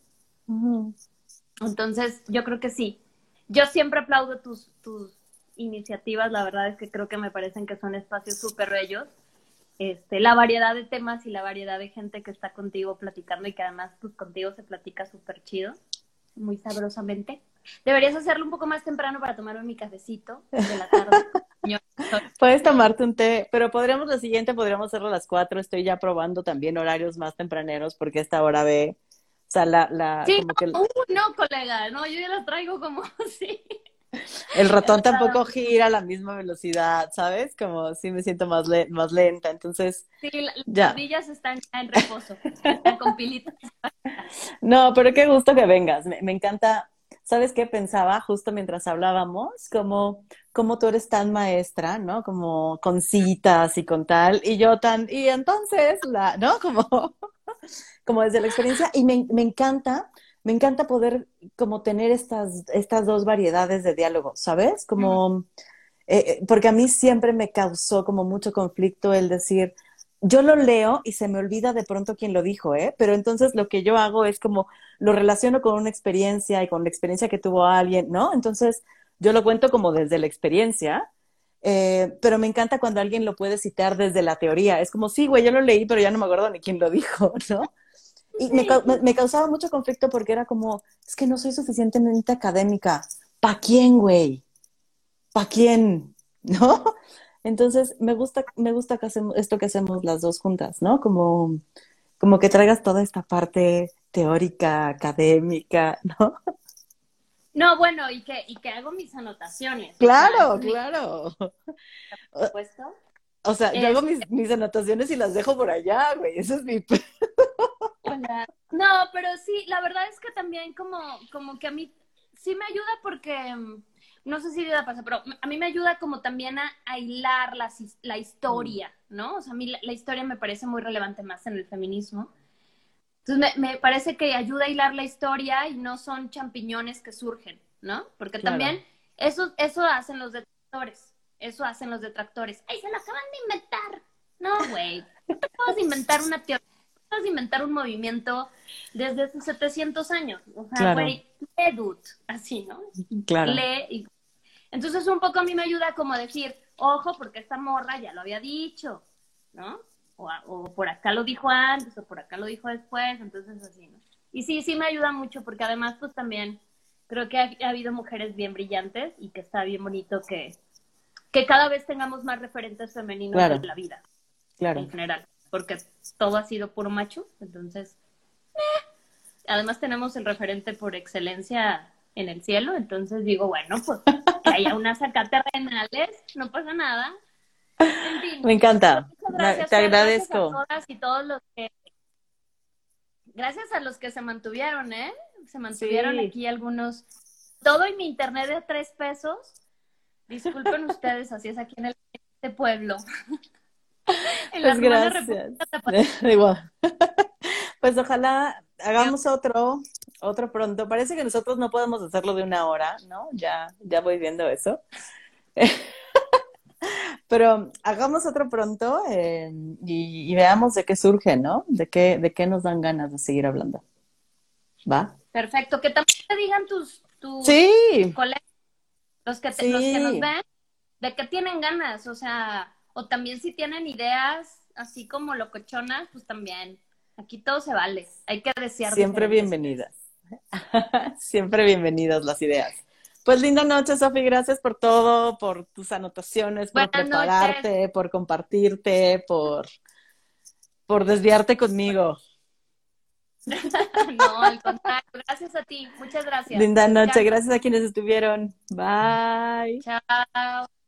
Speaker 2: Entonces, yo creo que sí. Yo siempre aplaudo tus, tus iniciativas, la verdad es que creo que me parecen que son espacios súper bellos. Este, la variedad de temas y la variedad de gente que está contigo platicando y que además pues contigo se platica súper chido, muy sabrosamente. Deberías hacerlo un poco más temprano para tomarme mi cafecito de la tarde.
Speaker 1: Puedes tomarte un té, pero podríamos la siguiente, podríamos hacerlo a las cuatro. Estoy ya probando también horarios más tempraneros porque esta hora ve, o sea, la... la
Speaker 2: sí, no, no, colega, no, yo ya las traigo como así.
Speaker 1: El ratón tampoco gira a la misma velocidad, ¿sabes? Como si me siento más, más lenta, entonces...
Speaker 2: Sí, las ardillas están ya en reposo, están con pilitas.
Speaker 1: No, pero qué gusto que vengas. Me, me, encanta, ¿sabes qué pensaba justo mientras hablábamos? Como, como tú eres tan maestra, ¿no? Como con citas y con tal, y yo tan, y entonces, la, ¿no? Como, como desde la experiencia, y me, me encanta me encanta poder como tener estas, estas dos variedades de diálogo, ¿sabes? Como, eh, eh, porque a mí siempre me causó como mucho conflicto el decir, yo lo leo y se me olvida de pronto quién lo dijo, ¿eh? Pero entonces lo que yo hago es como lo relaciono con una experiencia y con la experiencia que tuvo alguien, ¿no? Entonces yo lo cuento como desde la experiencia, eh, pero me encanta cuando alguien lo puede citar desde la teoría. Es como, sí, güey, yo lo leí, pero ya no me acuerdo ni quién lo dijo, ¿no? Y me, me, causaba mucho conflicto porque era como, es que no soy suficientemente académica. ¿Pa quién, güey? ¿Pa quién? ¿No? Entonces, me gusta, me gusta que hacemos esto que hacemos las dos juntas, ¿no? Como, como que traigas toda esta parte teórica, académica, ¿no?
Speaker 2: No, bueno, y que, y que hago mis anotaciones.
Speaker 1: Claro, claro.
Speaker 2: Por supuesto.
Speaker 1: O sea, yo hago mis, este mis, anotaciones y las dejo por allá, güey. Eso es mi...
Speaker 2: No, pero sí, la verdad es que también como, como que a mí sí me ayuda porque, mm, no sé si te pasa, pero a mí me ayuda como también a, hilar la, la, historia, ¿no? O sea, a mí la, historia me parece muy relevante más en el feminismo. Entonces me, me, parece que ayuda a hilar la historia y no son champiñones que surgen, ¿no? Porque también eso, eso hacen los detractores, eso hacen los detractores. ¡Ay, se lo acaban de inventar! No, güey, no puedes inventar una teoría inventar un movimiento desde hace 700 años. O sea, güey, así, ¿no?
Speaker 1: Claro.
Speaker 2: Lee. Y... Entonces, un poco a mí me ayuda como decir, ojo, porque esta morra ya lo había dicho, ¿no? O, por acá lo dijo antes, o por acá lo dijo después, entonces así, ¿no? Y sí, sí me ayuda mucho, porque además, pues también creo que ha, habido mujeres bien brillantes y que está bien bonito que, que cada vez tengamos más referentes femeninos en la vida.
Speaker 1: Claro.
Speaker 2: En general porque todo ha sido puro macho, entonces, eh. además tenemos el referente por excelencia en el cielo, entonces digo, bueno, pues que haya unas acá terrenales, no pasa nada.
Speaker 1: Me encanta, te agradezco.
Speaker 2: Gracias a todas y todos los que, gracias a los que se mantuvieron, ¿eh? Se mantuvieron aquí algunos, todo y mi internet de tres pesos, disculpen ustedes, así es aquí en el este pueblo.
Speaker 1: Pues gracias. Igual. pues ojalá hagamos otro, otro pronto. Parece que nosotros no podemos hacerlo de una hora, ¿no? Ya, ya voy viendo eso. Pero hagamos otro pronto eh, y, veamos de qué surge, ¿no? De qué, de qué nos dan ganas de seguir hablando. ¿Va?
Speaker 2: Perfecto. Que también te digan tus, tus
Speaker 1: sí.
Speaker 2: colegas, los que, los que nos ven, de qué tienen ganas. O sea, o también si tienen ideas así como locochonas, pues también. Aquí todo se vale. Hay que desear.
Speaker 1: Siempre bienvenidas. Siempre bienvenidas las ideas. Pues linda noche, Sofi. Gracias por todo, por tus anotaciones, por prepararte, por compartirte, por, por desviarte conmigo.
Speaker 2: no, al contrario. Gracias a ti. Muchas gracias.
Speaker 1: Linda noche. Gracias a quienes estuvieron. Bye.
Speaker 2: Chao.